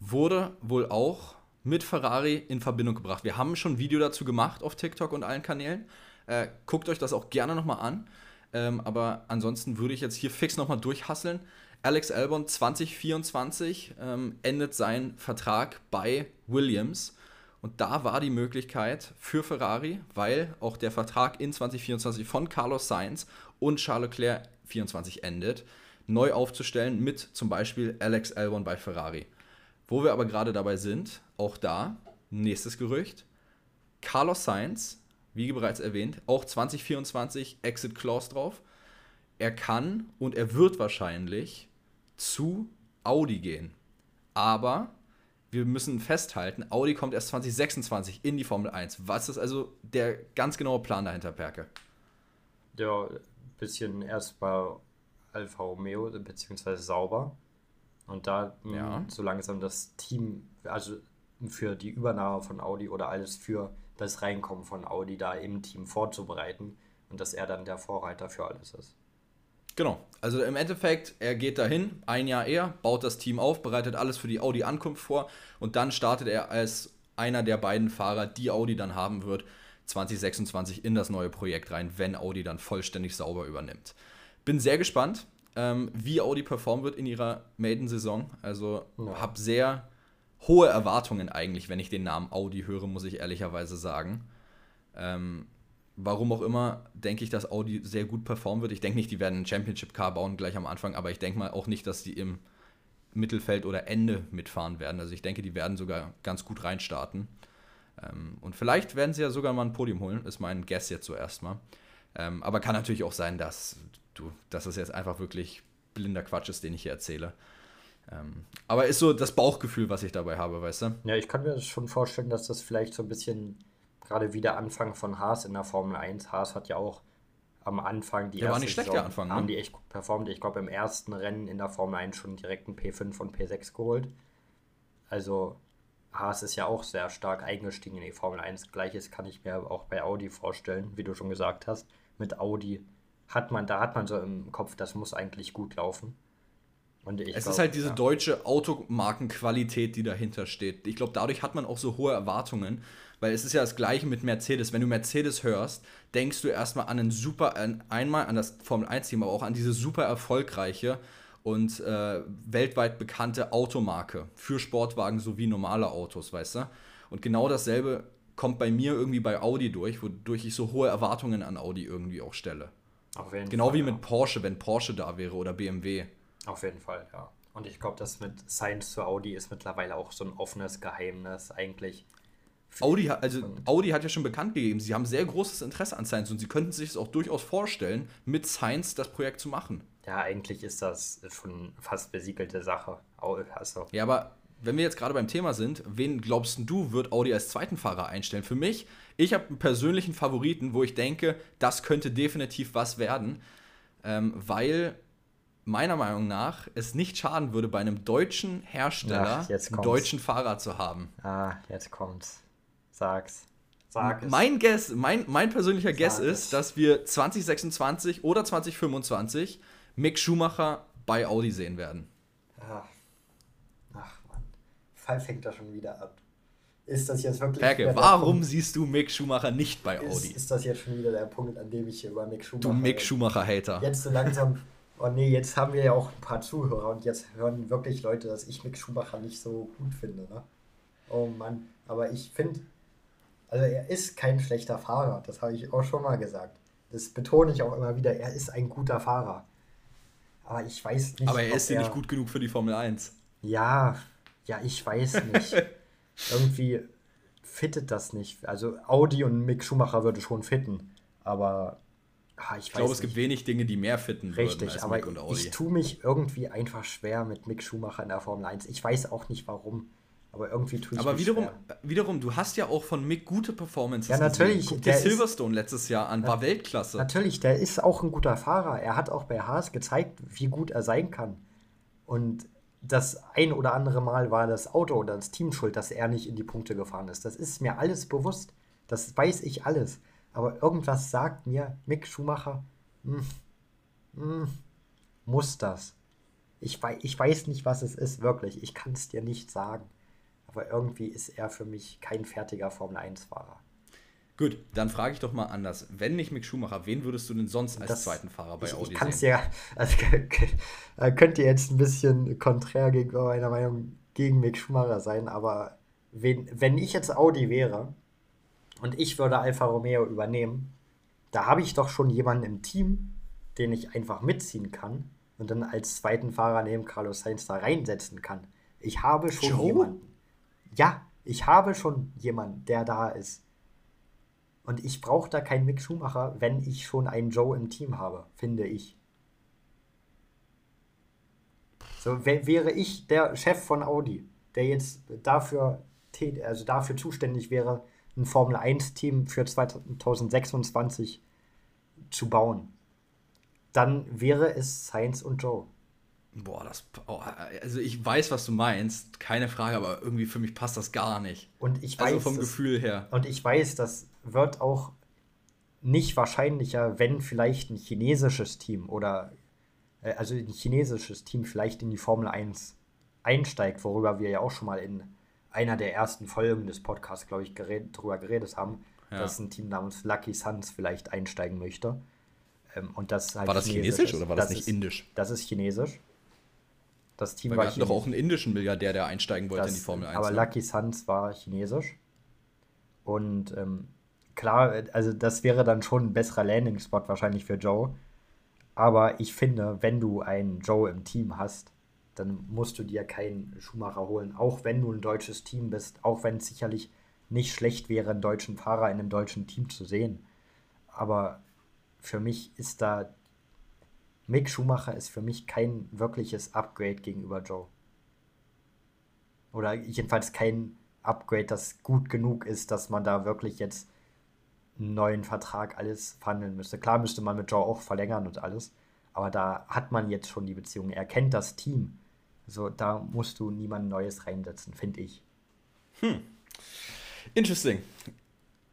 wurde wohl auch mit Ferrari in Verbindung gebracht. Wir haben schon ein Video dazu gemacht auf TikTok und allen Kanälen. Äh, guckt euch das auch gerne nochmal an. Ähm, aber ansonsten würde ich jetzt hier fix nochmal durchhasseln. Alex Albon 2024 ähm, endet sein Vertrag bei Williams. Und da war die Möglichkeit für Ferrari, weil auch der Vertrag in 2024 von Carlos Sainz und Charles Leclerc 24 endet, neu aufzustellen mit zum Beispiel Alex Albon bei Ferrari. Wo wir aber gerade dabei sind, auch da, nächstes Gerücht, Carlos Sainz, wie bereits erwähnt, auch 2024 Exit Clause drauf. Er kann und er wird wahrscheinlich zu Audi gehen. Aber wir müssen festhalten, Audi kommt erst 2026 in die Formel 1. Was ist also der ganz genaue Plan dahinter, Perke? Ja, bisschen erst bei Alfa Romeo, beziehungsweise sauber. Und da ja. so langsam das Team, also für die Übernahme von Audi oder alles für das Reinkommen von Audi da im Team vorzubereiten und dass er dann der Vorreiter für alles ist. Genau, also im Endeffekt, er geht dahin, ein Jahr eher, baut das Team auf, bereitet alles für die Audi-Ankunft vor und dann startet er als einer der beiden Fahrer, die Audi dann haben wird, 2026 in das neue Projekt rein, wenn Audi dann vollständig sauber übernimmt. Bin sehr gespannt ähm, wie Audi performen wird in ihrer Maiden-Saison. Also ja. habe sehr hohe Erwartungen eigentlich, wenn ich den Namen Audi höre, muss ich ehrlicherweise sagen. Ähm, warum auch immer, denke ich, dass Audi sehr gut performen wird. Ich denke nicht, die werden einen Championship-Car bauen gleich am Anfang, aber ich denke mal auch nicht, dass die im Mittelfeld oder Ende mitfahren werden. Also ich denke, die werden sogar ganz gut reinstarten. Ähm, und vielleicht werden sie ja sogar mal ein Podium holen, ist mein Guess jetzt so erstmal. Ähm, aber kann natürlich auch sein, dass du, dass das jetzt einfach wirklich blinder Quatsch ist, den ich hier erzähle. Ähm, aber ist so das Bauchgefühl, was ich dabei habe, weißt du? Ja, ich kann mir schon vorstellen, dass das vielleicht so ein bisschen gerade wie der Anfang von Haas in der Formel 1. Haas hat ja auch am Anfang die der war nicht schlecht, der Anfang, ne? haben die echt gut performt. Ich glaube, im ersten Rennen in der Formel 1 schon direkt einen P5 und P6 geholt. Also Haas ist ja auch sehr stark eingestiegen in die Formel 1. Gleiches kann ich mir auch bei Audi vorstellen, wie du schon gesagt hast. Mit Audi hat man, da hat man so im Kopf, das muss eigentlich gut laufen. Und es glaub, ist halt diese ja. deutsche Automarkenqualität, die dahinter steht. Ich glaube, dadurch hat man auch so hohe Erwartungen, weil es ist ja das gleiche mit Mercedes. Wenn du Mercedes hörst, denkst du erstmal an einen super, an, einmal an das Formel 1-Team, aber auch an diese super erfolgreiche und äh, weltweit bekannte Automarke für Sportwagen sowie normale Autos, weißt du? Und genau dasselbe kommt bei mir irgendwie bei Audi durch, wodurch ich so hohe Erwartungen an Audi irgendwie auch stelle. Auf jeden genau Fall, wie ja. mit Porsche, wenn Porsche da wäre oder BMW. Auf jeden Fall, ja. Und ich glaube, das mit Science zu Audi ist mittlerweile auch so ein offenes Geheimnis eigentlich. Audi, also Audi hat ja schon bekannt gegeben, sie haben sehr großes Interesse an Science und sie könnten sich es auch durchaus vorstellen, mit Science das Projekt zu machen. Ja, eigentlich ist das schon fast besiegelte Sache. Also. Ja, aber wenn wir jetzt gerade beim Thema sind, wen glaubst du, wird Audi als zweiten Fahrer einstellen? Für mich, ich habe einen persönlichen Favoriten, wo ich denke, das könnte definitiv was werden, ähm, weil meiner Meinung nach es nicht schaden würde, bei einem deutschen Hersteller Ach, einen deutschen Fahrer zu haben. Ah, jetzt kommt's. Sag's. Sag es. Mein Guess, mein, mein persönlicher Sag Guess es. ist, dass wir 2026 oder 2025 Mick Schumacher bei Audi sehen werden. Ach, Ach Mann. Fall fängt da schon wieder an. Ist das jetzt wirklich. Perke, warum siehst du Mick Schumacher nicht bei Audi? Ist, ist das jetzt schon wieder der Punkt, an dem ich hier über Mick Schumacher. Du Mick Schumacher-Hater. Jetzt so langsam Oh nee, jetzt haben wir ja auch ein paar Zuhörer und jetzt hören wirklich Leute, dass ich Mick Schumacher nicht so gut finde. Ne? Oh Mann, aber ich finde, also er ist kein schlechter Fahrer, das habe ich auch schon mal gesagt. Das betone ich auch immer wieder, er ist ein guter Fahrer. Aber ich weiß nicht. Aber er ist ja nicht gut genug für die Formel 1. Ja, ja, ich weiß nicht. Irgendwie fittet das nicht. Also Audi und Mick Schumacher würde schon fitten. Aber Ah, ich, ich glaube, es gibt wenig Dinge, die mehr fitten Richtig, würden als aber Mick und Audi. ich tue mich irgendwie einfach schwer mit Mick Schumacher in der Formel 1. Ich weiß auch nicht warum, aber irgendwie tue ich aber wiederum, schwer. Aber wiederum, du hast ja auch von Mick gute Performances Ja, natürlich. Guck dir Silverstone ist, letztes Jahr an, war Weltklasse. Natürlich, der ist auch ein guter Fahrer. Er hat auch bei Haas gezeigt, wie gut er sein kann. Und das ein oder andere Mal war das Auto oder das Team schuld, dass er nicht in die Punkte gefahren ist. Das ist mir alles bewusst. Das weiß ich alles aber irgendwas sagt mir, Mick Schumacher, mh, hm, mh, hm, muss das. Ich, wei ich weiß nicht, was es ist, wirklich. Ich kann es dir nicht sagen. Aber irgendwie ist er für mich kein fertiger Formel-1-Fahrer. Gut, dann frage ich doch mal anders. Wenn nicht Mick Schumacher, wen würdest du denn sonst als das, zweiten Fahrer bei ich, Audi ich kann's sehen? Ja, also, könnte jetzt ein bisschen konträr gegenüber meiner Meinung gegen Mick Schumacher sein, aber wen, wenn ich jetzt Audi wäre, und ich würde Alfa Romeo übernehmen, da habe ich doch schon jemanden im Team, den ich einfach mitziehen kann und dann als zweiten Fahrer neben Carlos Sainz da reinsetzen kann. Ich habe schon Joe? jemanden. Ja, ich habe schon jemanden, der da ist. Und ich brauche da keinen Mick Schumacher, wenn ich schon einen Joe im Team habe, finde ich. So wäre ich der Chef von Audi, der jetzt dafür, also dafür zuständig wäre, ein Formel 1-Team für 2026 zu bauen, dann wäre es Sainz und Joe. Boah, das. Oh, also ich weiß, was du meinst, keine Frage, aber irgendwie für mich passt das gar nicht. Und ich also weiß. Also vom das, Gefühl her. Und ich weiß, das wird auch nicht wahrscheinlicher, wenn vielleicht ein chinesisches Team oder äh, also ein chinesisches Team vielleicht in die Formel 1 einsteigt, worüber wir ja auch schon mal in einer der ersten Folgen des Podcasts, glaube ich, gered, darüber geredet haben, ja. dass ein Team namens Lucky Suns vielleicht einsteigen möchte. Ähm, und das halt war das chinesisch oder war das, das nicht ist, indisch? Das ist chinesisch. Das Team Weil war wir hatten doch auch einen indischen Milliardär, der einsteigen wollte das, in die Formel 1. Aber ne? Lucky Suns war chinesisch. Und ähm, klar, also das wäre dann schon ein besserer Landing-Spot wahrscheinlich für Joe. Aber ich finde, wenn du einen Joe im Team hast, dann musst du dir keinen Schuhmacher holen, auch wenn du ein deutsches Team bist, auch wenn es sicherlich nicht schlecht wäre, einen deutschen Fahrer in einem deutschen Team zu sehen. Aber für mich ist da Mick Schumacher ist für mich kein wirkliches Upgrade gegenüber Joe. Oder jedenfalls kein Upgrade, das gut genug ist, dass man da wirklich jetzt einen neuen Vertrag alles verhandeln müsste. Klar müsste man mit Joe auch verlängern und alles, aber da hat man jetzt schon die Beziehung. Er kennt das Team. So, da musst du niemand Neues reinsetzen, finde ich. Hm. Interesting.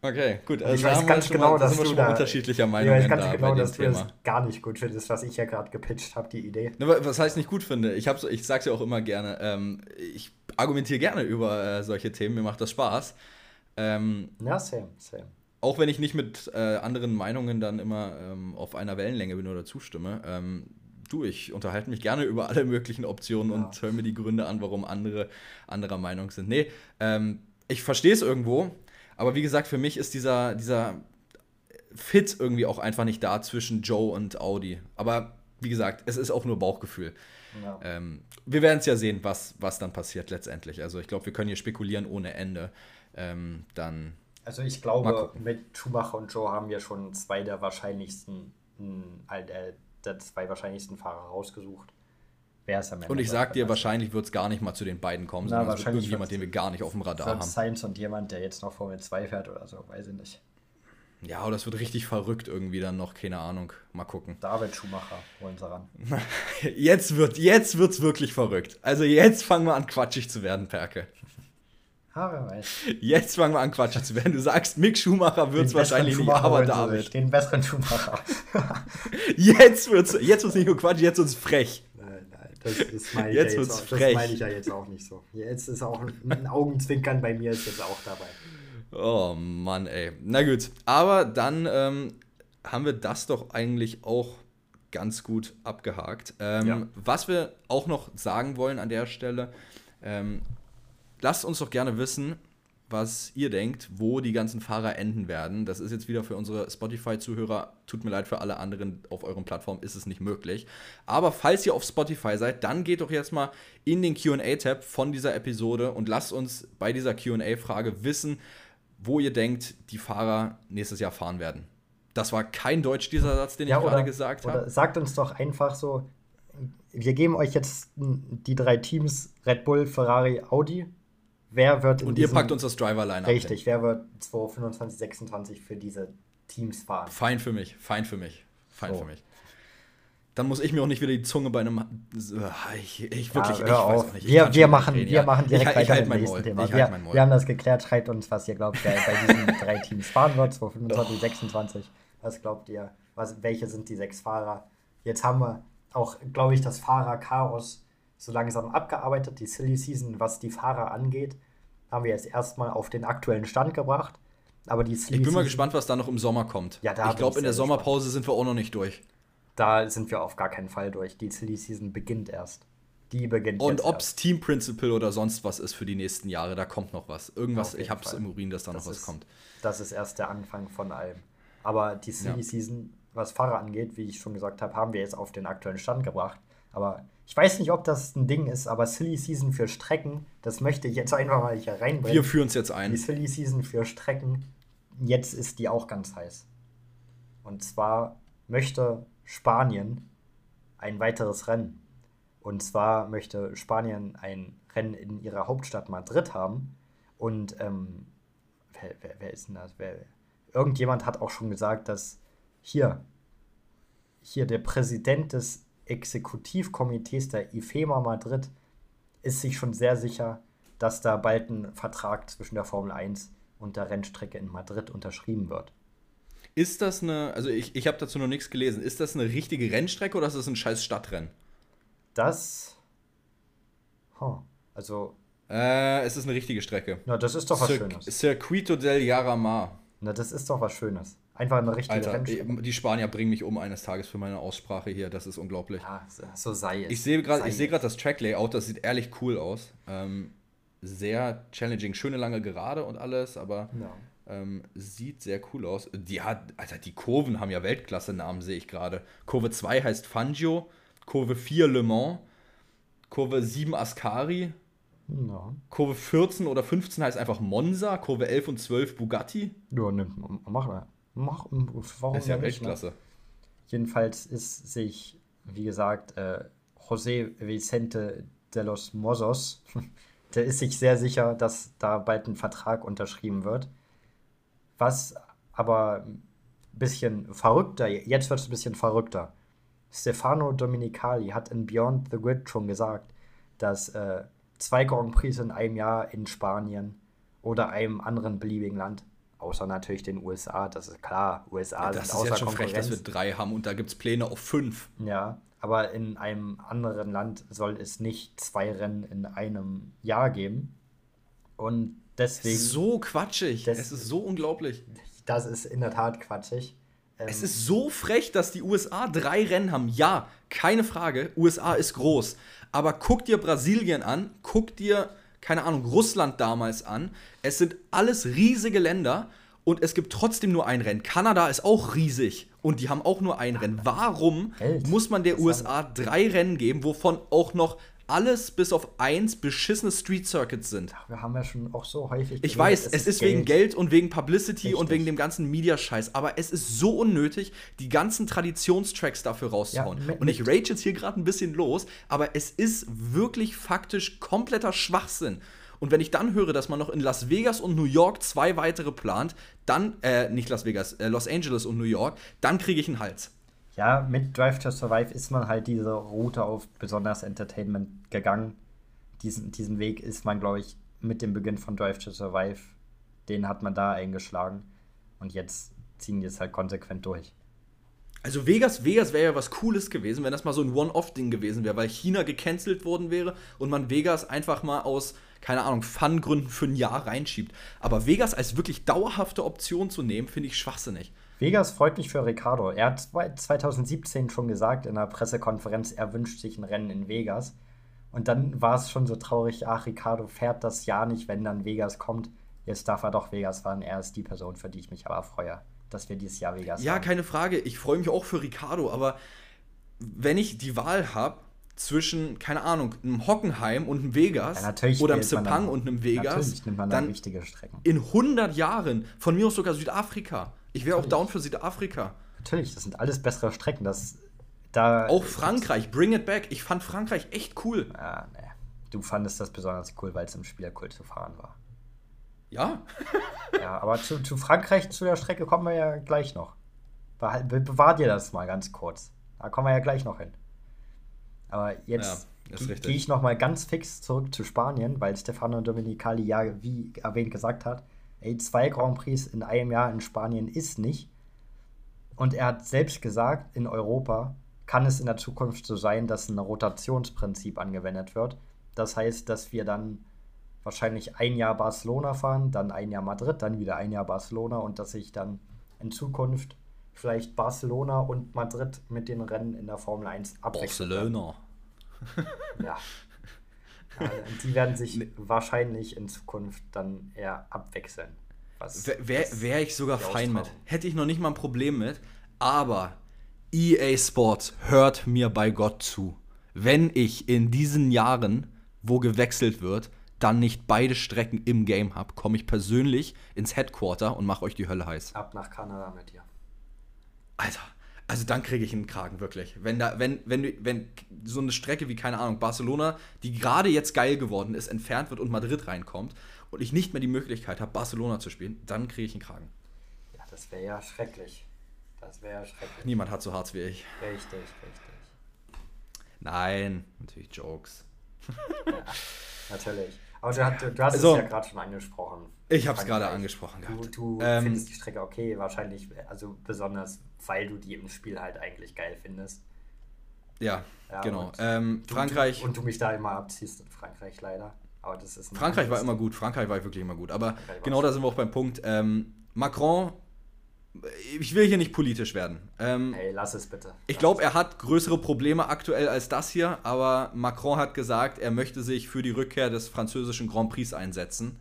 Okay, gut. Also ich weiß ganz genau, mal, dass schon da, unterschiedlicher Meinung. Ich weiß ganz da genau, dass Thema. du das gar nicht gut findest, was ich ja gerade gepitcht habe, die Idee. was heißt nicht gut finde? Ich, ich sage es ja auch immer gerne. Ähm, ich argumentiere gerne über äh, solche Themen, mir macht das Spaß. Ähm, ja, same, same. Auch wenn ich nicht mit äh, anderen Meinungen dann immer ähm, auf einer Wellenlänge bin oder zustimme. Ähm, du, ich unterhalte mich gerne über alle möglichen Optionen ja. und höre mir die Gründe an, warum andere anderer Meinung sind. Nee, ähm, ich verstehe es irgendwo, aber wie gesagt, für mich ist dieser, dieser Fit irgendwie auch einfach nicht da zwischen Joe und Audi. Aber wie gesagt, es ist auch nur Bauchgefühl. Ja. Ähm, wir werden es ja sehen, was, was dann passiert letztendlich. Also ich glaube, wir können hier spekulieren ohne Ende. Ähm, dann. Also ich glaube, mit Schumacher und Joe haben wir schon zwei der wahrscheinlichsten, äh, der zwei wahrscheinlichsten Fahrer rausgesucht. Wer ist am Ende? Und ich sag dir, wahrscheinlich wird es gar nicht mal zu den beiden kommen, sondern Na, es wird irgendjemand, den wir gar nicht auf dem Radar haben. Sainz und jemand, der jetzt noch Formel 2 fährt oder so, weiß ich nicht. Ja, aber das wird richtig verrückt irgendwie dann noch, keine Ahnung. Mal gucken. David Schumacher wollen sie ran. jetzt wird jetzt wird's wirklich verrückt. Also jetzt fangen wir an quatschig zu werden, Perke. Ja, weiß. Jetzt fangen wir an quatschig zu werden. Du sagst, Mick Schumacher wird es wahrscheinlich nicht, aber David. Den besseren Schumacher. jetzt wird's jetzt wird's nicht nur Quatsch, jetzt wird's frech. Das ist meine jetzt, jetzt auch, Das meine ich ja jetzt auch nicht so. Jetzt ist auch ein Augenzwinkern bei mir ist jetzt auch dabei. Oh Mann, ey. Na gut, aber dann ähm, haben wir das doch eigentlich auch ganz gut abgehakt. Ähm, ja. Was wir auch noch sagen wollen an der Stelle, ähm, lasst uns doch gerne wissen, was ihr denkt, wo die ganzen Fahrer enden werden. Das ist jetzt wieder für unsere Spotify-Zuhörer. Tut mir leid, für alle anderen auf euren Plattformen ist es nicht möglich. Aber falls ihr auf Spotify seid, dann geht doch jetzt mal in den QA-Tab von dieser Episode und lasst uns bei dieser QA-Frage wissen, wo ihr denkt, die Fahrer nächstes Jahr fahren werden. Das war kein Deutsch, dieser Satz, den ja, ich gerade gesagt habe. Sagt uns doch einfach so, wir geben euch jetzt die drei Teams, Red Bull, Ferrari, Audi. Wer wird Und ihr packt uns das Driver-Line Richtig, wer wird 2025, 26 für diese Teams fahren? Fein für mich, fein für mich, fein so. für mich. Dann muss ich mir auch nicht wieder die Zunge bei einem. Ich, ich wirklich, ja, ich weiß auch nicht. wir, wir machen, reden, wir ja. machen direkt ich, ich, weiter ich mit dem nächsten Thema. Wir, halt wir, haben das geklärt. Schreibt uns, was ihr glaubt, wer bei diesen drei Teams fahren wird. 2025, oh. 26. Was glaubt ihr? Was, welche sind die sechs Fahrer? Jetzt haben wir auch, glaube ich, das Fahrerchaos so langsam abgearbeitet. Die Silly Season, was die Fahrer angeht, haben wir jetzt erstmal auf den aktuellen Stand gebracht. Aber die Silly Ich bin mal gespannt, was da noch im Sommer kommt. Ja, da ich glaube, in der Sommerpause gespannt. sind wir auch noch nicht durch da sind wir auf gar keinen Fall durch. Die Silly Season beginnt erst. Die beginnt Und ob es Team Principal oder sonst was ist für die nächsten Jahre, da kommt noch was. Irgendwas, ich hab's Fall. im Urin, dass da das noch was ist, kommt. Das ist erst der Anfang von allem. Aber die Silly ja. Season, was Fahrer angeht, wie ich schon gesagt habe, haben wir jetzt auf den aktuellen Stand gebracht. Aber ich weiß nicht, ob das ein Ding ist, aber Silly Season für Strecken, das möchte ich jetzt einfach mal hier reinbringen. Wir führen es jetzt ein. Die Silly Season für Strecken, jetzt ist die auch ganz heiß. Und zwar möchte Spanien ein weiteres Rennen. Und zwar möchte Spanien ein Rennen in ihrer Hauptstadt Madrid haben. Und ähm, wer, wer, wer, ist denn das? Wer, irgendjemand hat auch schon gesagt, dass hier, hier der Präsident des Exekutivkomitees der IFEMA Madrid ist sich schon sehr sicher, dass da bald ein Vertrag zwischen der Formel 1 und der Rennstrecke in Madrid unterschrieben wird. Ist das eine, also ich, ich habe dazu noch nichts gelesen, ist das eine richtige Rennstrecke oder ist das ein scheiß Stadtrennen? Das. Huh. Also. Äh, es ist eine richtige Strecke. Na, das ist doch was Cir Schönes. Circuito del Yaramar. Na, das ist doch was Schönes. Einfach eine richtige Alter, Rennstrecke. Die Spanier bringen mich um eines Tages für meine Aussprache hier. Das ist unglaublich. Ja, so sei es. Ich sehe gerade seh das Track-Layout, das sieht ehrlich cool aus. Ähm, sehr challenging. Schöne lange Gerade und alles, aber ja. Ähm, sieht sehr cool aus. Die hat, also die Kurven haben ja Weltklasse-Namen, sehe ich gerade. Kurve 2 heißt Fangio, Kurve 4 Le Mans, Kurve 7 Ascari, ja. Kurve 14 oder 15 heißt einfach Monza, Kurve 11 und 12 Bugatti. Ja, ne, mach mal. Mach, warum das ist ja? Weltklasse. Ne? Jedenfalls ist sich, wie gesagt, äh, José Vicente de los Mozos, der ist sich sehr sicher, dass da bald ein Vertrag unterschrieben wird. Was aber ein bisschen verrückter, jetzt wird es ein bisschen verrückter. Stefano Dominicali hat in Beyond the Grid schon gesagt, dass äh, zwei Grand Prix in einem Jahr in Spanien oder einem anderen beliebigen Land, außer natürlich den USA, das ist klar, USA ja, das sind ist außer ja schon Konkurrenz. frech, dass wir drei haben und da gibt es Pläne auf fünf. Ja, aber in einem anderen Land soll es nicht zwei Rennen in einem Jahr geben. Und deswegen. So quatschig. Das, es ist so unglaublich. Das ist in der Tat quatschig. Ähm, es ist so frech, dass die USA drei Rennen haben. Ja, keine Frage, USA ist groß. Aber guck dir Brasilien an, guck dir, keine Ahnung, Russland damals an. Es sind alles riesige Länder und es gibt trotzdem nur ein Rennen. Kanada ist auch riesig und die haben auch nur ein Rennen. Warum Welt. muss man der USA drei Rennen geben, wovon auch noch alles bis auf eins beschissene Street Circuits sind. Ach, wir haben ja schon auch so häufig. Ich weiß, es, es ist, Geld. wegen Geld und wegen Publicity Richtig. und wegen dem ganzen Media-Scheiß, aber es ist so unnötig, die ganzen Traditionstracks dafür rauszuhauen. Ja, und ich rage jetzt hier gerade ein bisschen los, aber es ist wirklich faktisch kompletter Schwachsinn. Und wenn ich dann höre, dass man noch in Las Vegas und New York zwei weitere plant, dann, äh, nicht Las Vegas, äh, Los Angeles und New York, dann kriege ich einen Hals ja, mit Drive to Survive ist man halt diese Route auf besonders Entertainment gegangen. Diesen, diesen Weg ist man, glaube ich, mit dem Beginn von Drive to Survive, den hat man da eingeschlagen. Und jetzt ziehen die es halt konsequent durch. Also Vegas, Vegas wäre ja was Cooles gewesen, wenn das mal so ein One-Off-Ding gewesen wäre, weil China gecancelt worden wäre und man Vegas einfach mal aus, keine Ahnung, Fun-Gründen für ein Jahr reinschiebt. Aber Vegas als wirklich dauerhafte Option zu nehmen, finde ich schwachsinnig. Vegas freut mich für Ricardo. Er hat 2017 schon gesagt in einer Pressekonferenz, er wünscht sich ein Rennen in Vegas. Und dann war es schon so traurig, ach, Ricardo fährt das Jahr nicht, wenn dann Vegas kommt. Jetzt darf er doch Vegas fahren. Er ist die Person, für die ich mich aber freue, dass wir dieses Jahr Vegas Ja, fahren. keine Frage. Ich freue mich auch für Ricardo, aber wenn ich die Wahl habe, zwischen, keine Ahnung, einem Hockenheim und einem Vegas ja, oder einem Sepang und einem Vegas, dann, dann wichtige Strecken. in 100 Jahren, von mir aus sogar Südafrika, ich wäre auch down für Südafrika. Natürlich, das sind alles bessere Strecken. Das, da, auch Frankreich, bring it back. Ich fand Frankreich echt cool. Ja, nee. Du fandest das besonders cool, weil es im Spielerkult zu fahren war. Ja. ja, aber zu, zu, Frankreich, zu der Strecke kommen wir ja gleich noch. Be bewahr dir das mal ganz kurz. Da kommen wir ja gleich noch hin. Aber jetzt ja, gehe ich noch mal ganz fix zurück zu Spanien, weil Stefano Domenicali ja, wie erwähnt, gesagt hat, ey, zwei Grand Prix in einem Jahr in Spanien ist nicht. Und er hat selbst gesagt, in Europa kann es in der Zukunft so sein, dass ein Rotationsprinzip angewendet wird. Das heißt, dass wir dann wahrscheinlich ein Jahr Barcelona fahren, dann ein Jahr Madrid, dann wieder ein Jahr Barcelona und dass sich dann in Zukunft vielleicht Barcelona und Madrid mit den Rennen in der Formel 1 abwechseln. Barcelona. ja. Die werden sich nee. wahrscheinlich in Zukunft dann eher abwechseln. Wäre wär ich sogar fein mit. Hätte ich noch nicht mal ein Problem mit. Aber EA Sports hört mir bei Gott zu. Wenn ich in diesen Jahren, wo gewechselt wird, dann nicht beide Strecken im Game habe, komme ich persönlich ins Headquarter und mache euch die Hölle heiß. Ab nach Kanada mit dir. Alter, also dann kriege ich einen Kragen, wirklich. Wenn da, wenn, wenn, wenn so eine Strecke wie, keine Ahnung, Barcelona, die gerade jetzt geil geworden ist, entfernt wird und Madrid reinkommt und ich nicht mehr die Möglichkeit habe, Barcelona zu spielen, dann kriege ich einen Kragen. Ja, das wäre ja schrecklich. Das wäre ja schrecklich. Niemand hat so hart wie ich. Richtig, richtig. Nein, natürlich Jokes. ja, natürlich. Aber du, hast, du hast also, es ja gerade schon angesprochen. Ich habe es gerade angesprochen gehabt. Du, du ähm, findest die Strecke okay, wahrscheinlich, also besonders, weil du die im Spiel halt eigentlich geil findest. Ja, ja genau. Ähm, Frankreich. Du, und du mich da immer abziehst in Frankreich leider. Aber das ist Frankreich war immer gut. Frankreich war wirklich immer gut. Aber genau da sind wir auch beim Punkt. Ähm, Macron, ich will hier nicht politisch werden. Ähm, hey, lass es bitte. Ich glaube, er hat größere Probleme aktuell als das hier. Aber Macron hat gesagt, er möchte sich für die Rückkehr des französischen Grand Prix einsetzen.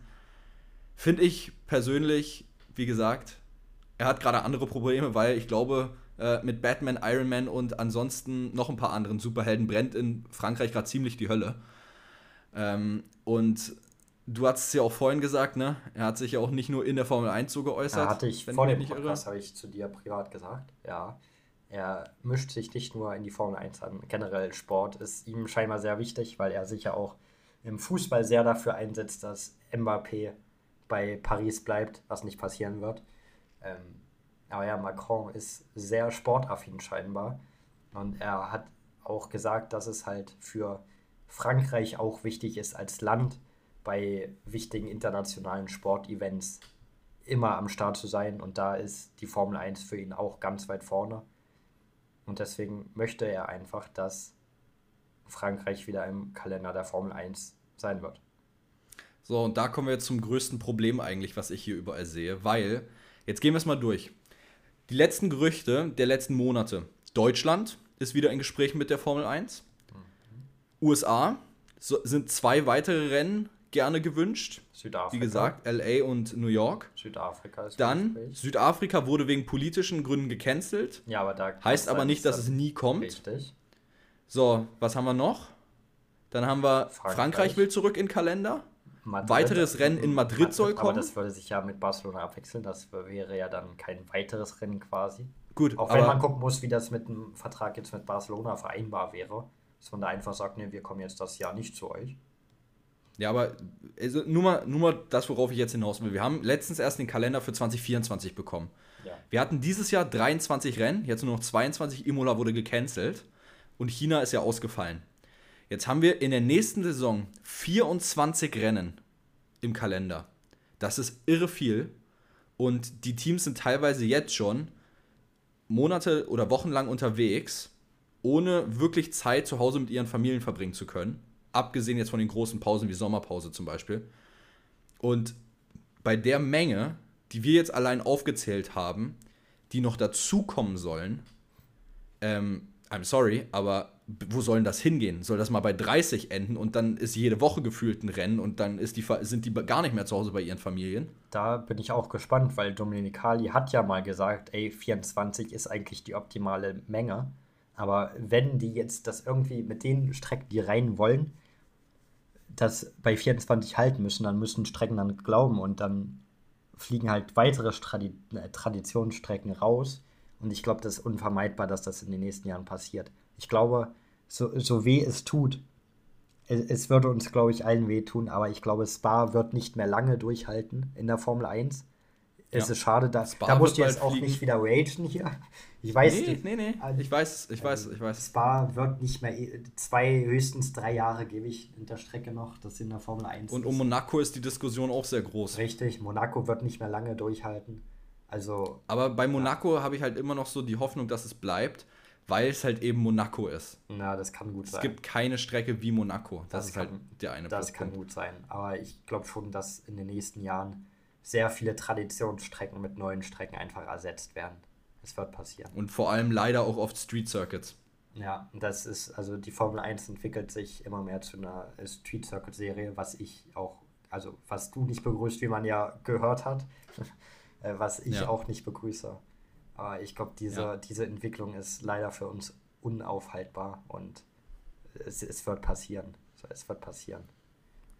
Finde ich persönlich, wie gesagt, er hat gerade andere Probleme, weil ich glaube, äh, mit Batman, Iron Man und ansonsten noch ein paar anderen Superhelden brennt in Frankreich gerade ziemlich die Hölle. Ähm, und du hast es ja auch vorhin gesagt, ne? Er hat sich ja auch nicht nur in der Formel 1 so geäußert. Ja, hatte ich vor dem Podcast, habe ich zu dir privat gesagt, ja. Er mischt sich nicht nur in die Formel 1 an. Generell Sport ist ihm scheinbar sehr wichtig, weil er sich ja auch im Fußball sehr dafür einsetzt, dass Mbappé bei Paris bleibt, was nicht passieren wird. Ähm, aber ja, Macron ist sehr sportaffin scheinbar. Und er hat auch gesagt, dass es halt für Frankreich auch wichtig ist als Land bei wichtigen internationalen Sportevents immer am Start zu sein. Und da ist die Formel 1 für ihn auch ganz weit vorne. Und deswegen möchte er einfach, dass Frankreich wieder im Kalender der Formel 1 sein wird. So, und da kommen wir jetzt zum größten Problem eigentlich, was ich hier überall sehe, weil, jetzt gehen wir es mal durch. Die letzten Gerüchte der letzten Monate. Deutschland ist wieder in Gesprächen mit der Formel 1. Mhm. USA so, sind zwei weitere Rennen gerne gewünscht. Südafrika. Wie gesagt, LA und New York. Südafrika ist Dann Südafrika wurde wegen politischen Gründen gecancelt. Ja, aber da heißt aber nicht, dass es nie kommt. Richtig. So, was haben wir noch? Dann haben wir Frankreich, Frankreich will zurück in den Kalender. Madrid, Weiteres Rennen in Madrid, Madrid soll kommen. Aber das würde sich ja mit Barcelona abwechseln. Das wäre ja dann kein weiteres Rennen quasi. Gut. Auch wenn man gucken muss, wie das mit dem Vertrag jetzt mit Barcelona vereinbar wäre. Dass man da einfach sagt, nee, wir kommen jetzt das Jahr nicht zu euch. Ja, aber also nur, mal, nur mal das, worauf ich jetzt hinaus will. Wir haben letztens erst den Kalender für 2024 bekommen. Ja. Wir hatten dieses Jahr 23 Rennen, jetzt nur noch 22. Imola wurde gecancelt und China ist ja ausgefallen. Jetzt haben wir in der nächsten Saison 24 Rennen im Kalender. Das ist irre viel. Und die Teams sind teilweise jetzt schon Monate oder Wochen lang unterwegs, ohne wirklich Zeit zu Hause mit ihren Familien verbringen zu können. Abgesehen jetzt von den großen Pausen wie Sommerpause zum Beispiel. Und bei der Menge, die wir jetzt allein aufgezählt haben, die noch dazukommen sollen, ähm, I'm sorry, aber wo soll denn das hingehen? Soll das mal bei 30 enden und dann ist jede Woche gefühlt ein Rennen und dann die, sind die gar nicht mehr zu Hause bei ihren Familien? Da bin ich auch gespannt, weil Dominicali hat ja mal gesagt, ey, 24 ist eigentlich die optimale Menge. Aber wenn die jetzt das irgendwie mit den Strecken, die rein wollen, das bei 24 halten müssen, dann müssen Strecken dann glauben und dann fliegen halt weitere Tradi äh, Traditionsstrecken raus. Und ich glaube, das ist unvermeidbar, dass das in den nächsten Jahren passiert. Ich glaube, so, so weh es tut, es, es würde uns, glaube ich, allen wehtun, aber ich glaube, Spa wird nicht mehr lange durchhalten in der Formel 1. Es ja. ist schade, dass Spa da musst du jetzt auch fliegen. nicht wieder ragen hier. Ich weiß nee, nee, nee. Also, ich weiß, ich weiß, ich weiß. Spa wird nicht mehr zwei, höchstens drei Jahre gebe ich in der Strecke noch, das in der Formel 1 Und um Monaco ist die Diskussion auch sehr groß. Richtig, Monaco wird nicht mehr lange durchhalten. Also. Aber bei Monaco ja. habe ich halt immer noch so die Hoffnung, dass es bleibt weil es halt eben Monaco ist. Na, das kann gut es sein. Es gibt keine Strecke wie Monaco. Das, das ist kann, halt der eine Das kann gut sein. Aber ich glaube schon, dass in den nächsten Jahren sehr viele Traditionsstrecken mit neuen Strecken einfach ersetzt werden. Es wird passieren. Und vor allem leider auch oft Street Circuits. Ja, das ist, also die Formel 1 entwickelt sich immer mehr zu einer Street Circuit Serie, was ich auch, also was du nicht begrüßt, wie man ja gehört hat, äh, was ich ja. auch nicht begrüße. Aber ich glaube, diese, ja. diese Entwicklung ist leider für uns unaufhaltbar und es, es wird passieren. Es wird passieren.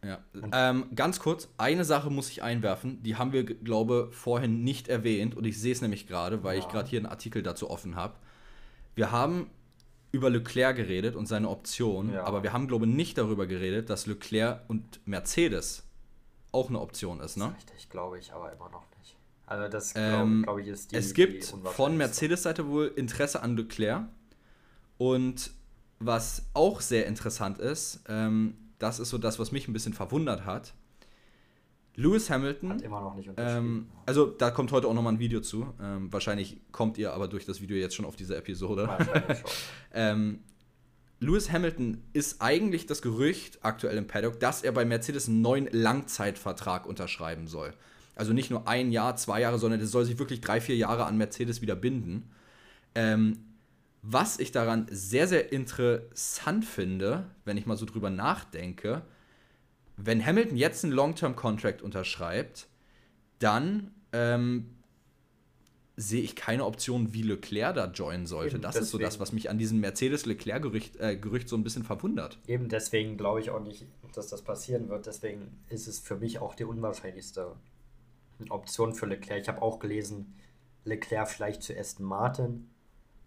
Ja. Ähm, ganz kurz, eine Sache muss ich einwerfen, die haben wir, glaube ich, vorhin nicht erwähnt und ich sehe es nämlich gerade, weil ja. ich gerade hier einen Artikel dazu offen habe. Wir haben über Leclerc geredet und seine Option, ja. aber wir haben, glaube ich, nicht darüber geredet, dass Leclerc und Mercedes auch eine Option ist, ne? Ist richtig, glaube ich, aber immer noch. Also das glaube ähm, glaub ich ist die Es gibt die von Mercedes-Seite wohl Interesse an Leclerc. Und was auch sehr interessant ist, ähm, das ist so das, was mich ein bisschen verwundert hat. Lewis Hamilton. Hat immer noch nicht ähm, Also da kommt heute auch nochmal ein Video zu. Ähm, wahrscheinlich kommt ihr aber durch das Video jetzt schon auf diese Episode. Ähm, Lewis Hamilton ist eigentlich das Gerücht aktuell im Paddock, dass er bei Mercedes einen neuen Langzeitvertrag unterschreiben soll. Also nicht nur ein Jahr, zwei Jahre, sondern der soll sich wirklich drei, vier Jahre an Mercedes wieder binden. Ähm, was ich daran sehr, sehr interessant finde, wenn ich mal so drüber nachdenke, wenn Hamilton jetzt einen Long-Term-Contract unterschreibt, dann ähm, sehe ich keine Option, wie Leclerc da joinen sollte. Eben das deswegen. ist so das, was mich an diesem Mercedes-Leclerc-Gerücht äh, so ein bisschen verwundert. Eben deswegen glaube ich auch nicht, dass das passieren wird. Deswegen ist es für mich auch die unwahrscheinlichste Option für Leclerc. Ich habe auch gelesen, Leclerc vielleicht zu Aston Martin.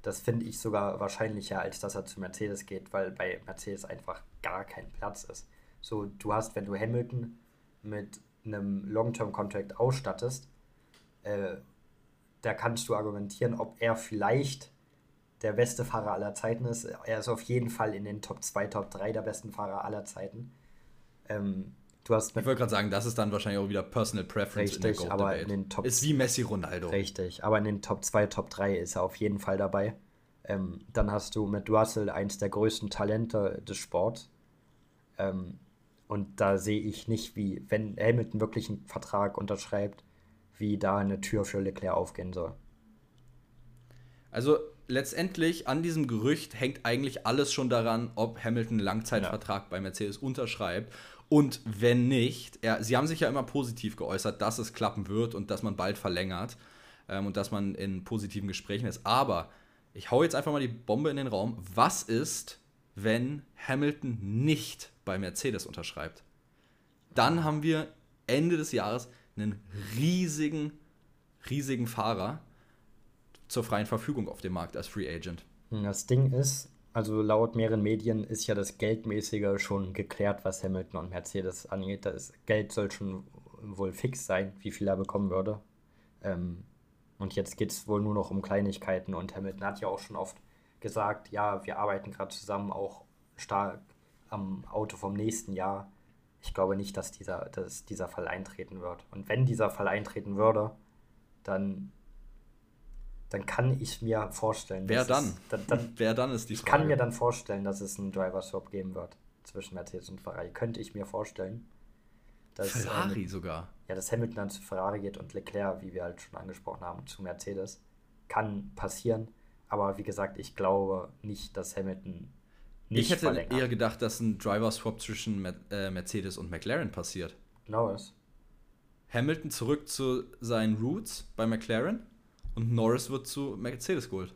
Das finde ich sogar wahrscheinlicher, als dass er zu Mercedes geht, weil bei Mercedes einfach gar kein Platz ist. So, du hast, wenn du Hamilton mit einem Long-Term-Contract ausstattest, äh, da kannst du argumentieren, ob er vielleicht der beste Fahrer aller Zeiten ist. Er ist auf jeden Fall in den Top 2, Top 3 der besten Fahrer aller Zeiten. Ähm, Du hast ich wollte gerade sagen, das ist dann wahrscheinlich auch wieder Personal Preference richtig, in der Goat aber Debate. in den Top ist wie Messi Ronaldo. Richtig, aber in den Top 2, Top 3 ist er auf jeden Fall dabei. Ähm, dann hast du mit Russell eins der größten Talente des Sports. Ähm, und da sehe ich nicht, wie, wenn Hamilton wirklich einen Vertrag unterschreibt, wie da eine Tür für Leclerc aufgehen soll. Also letztendlich an diesem Gerücht hängt eigentlich alles schon daran, ob Hamilton einen Langzeitvertrag ja. bei Mercedes unterschreibt. Und wenn nicht, er, sie haben sich ja immer positiv geäußert, dass es klappen wird und dass man bald verlängert ähm, und dass man in positiven Gesprächen ist. Aber ich hau jetzt einfach mal die Bombe in den Raum. Was ist, wenn Hamilton nicht bei Mercedes unterschreibt? Dann haben wir Ende des Jahres einen riesigen, riesigen Fahrer zur freien Verfügung auf dem Markt als Free Agent. Das Ding ist, also laut mehreren Medien ist ja das Geldmäßige schon geklärt, was Hamilton und Mercedes angeht. Das Geld soll schon wohl fix sein, wie viel er bekommen würde. Ähm, und jetzt geht es wohl nur noch um Kleinigkeiten und Hamilton hat ja auch schon oft gesagt, ja, wir arbeiten gerade zusammen auch stark am Auto vom nächsten Jahr. Ich glaube nicht, dass dieser, dass dieser Fall eintreten wird. Und wenn dieser Fall eintreten würde, dann, dann kann ich mir vorstellen. Wer dann? Es, dann, dann? Wer dann ist die Frage. Ich kann mir dann vorstellen, dass es einen Driver-Swap geben wird zwischen Mercedes und Ferrari. Könnte ich mir vorstellen. Dass, Ferrari ähm, sogar. Ja, dass Hamilton dann zu Ferrari geht und Leclerc, wie wir halt schon angesprochen haben, zu Mercedes. Kann passieren. Aber wie gesagt, ich glaube nicht, dass Hamilton nicht Ich hätte verlängert. eher gedacht, dass ein Driver-Swap zwischen äh, Mercedes und McLaren passiert. Genau das. Hamilton zurück zu seinen Roots bei McLaren und Norris wird zu Mercedes geholt.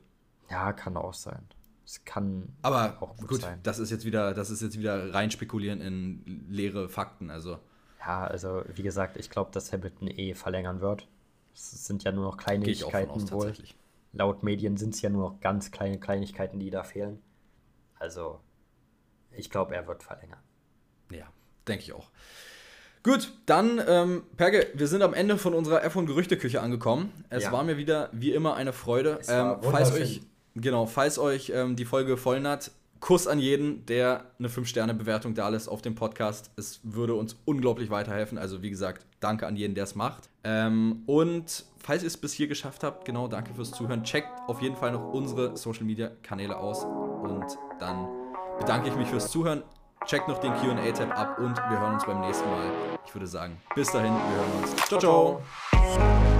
Ja, kann auch sein. Es kann Aber auch gut, gut sein. Das ist jetzt wieder, das ist jetzt wieder rein spekulieren in leere Fakten. Also ja, also wie gesagt, ich glaube, dass Hamilton eh verlängern wird. Es sind ja nur noch Kleinigkeiten aus, wohl. Laut Medien sind es ja nur noch ganz kleine Kleinigkeiten, die da fehlen. Also, ich glaube, er wird verlängern. Ja, denke ich auch. Gut, dann, ähm, Perge, wir sind am Ende von unserer F1-Gerüchteküche angekommen. Es ja. war mir wieder, wie immer, eine Freude. Ähm, falls euch, genau, falls euch ähm, die Folge gefallen hat, Kuss an jeden, der eine 5-Sterne-Bewertung da lässt auf dem Podcast. Es würde uns unglaublich weiterhelfen. Also, wie gesagt, danke an jeden, der es macht. Ähm, und falls ihr es bis hier geschafft habt, genau, danke fürs Zuhören. Checkt auf jeden Fall noch unsere Social-Media-Kanäle aus. Und dann bedanke ich mich fürs Zuhören. Checkt noch den QA-Tab ab und wir hören uns beim nächsten Mal. Ich würde sagen, bis dahin, wir hören uns. Ciao, ciao.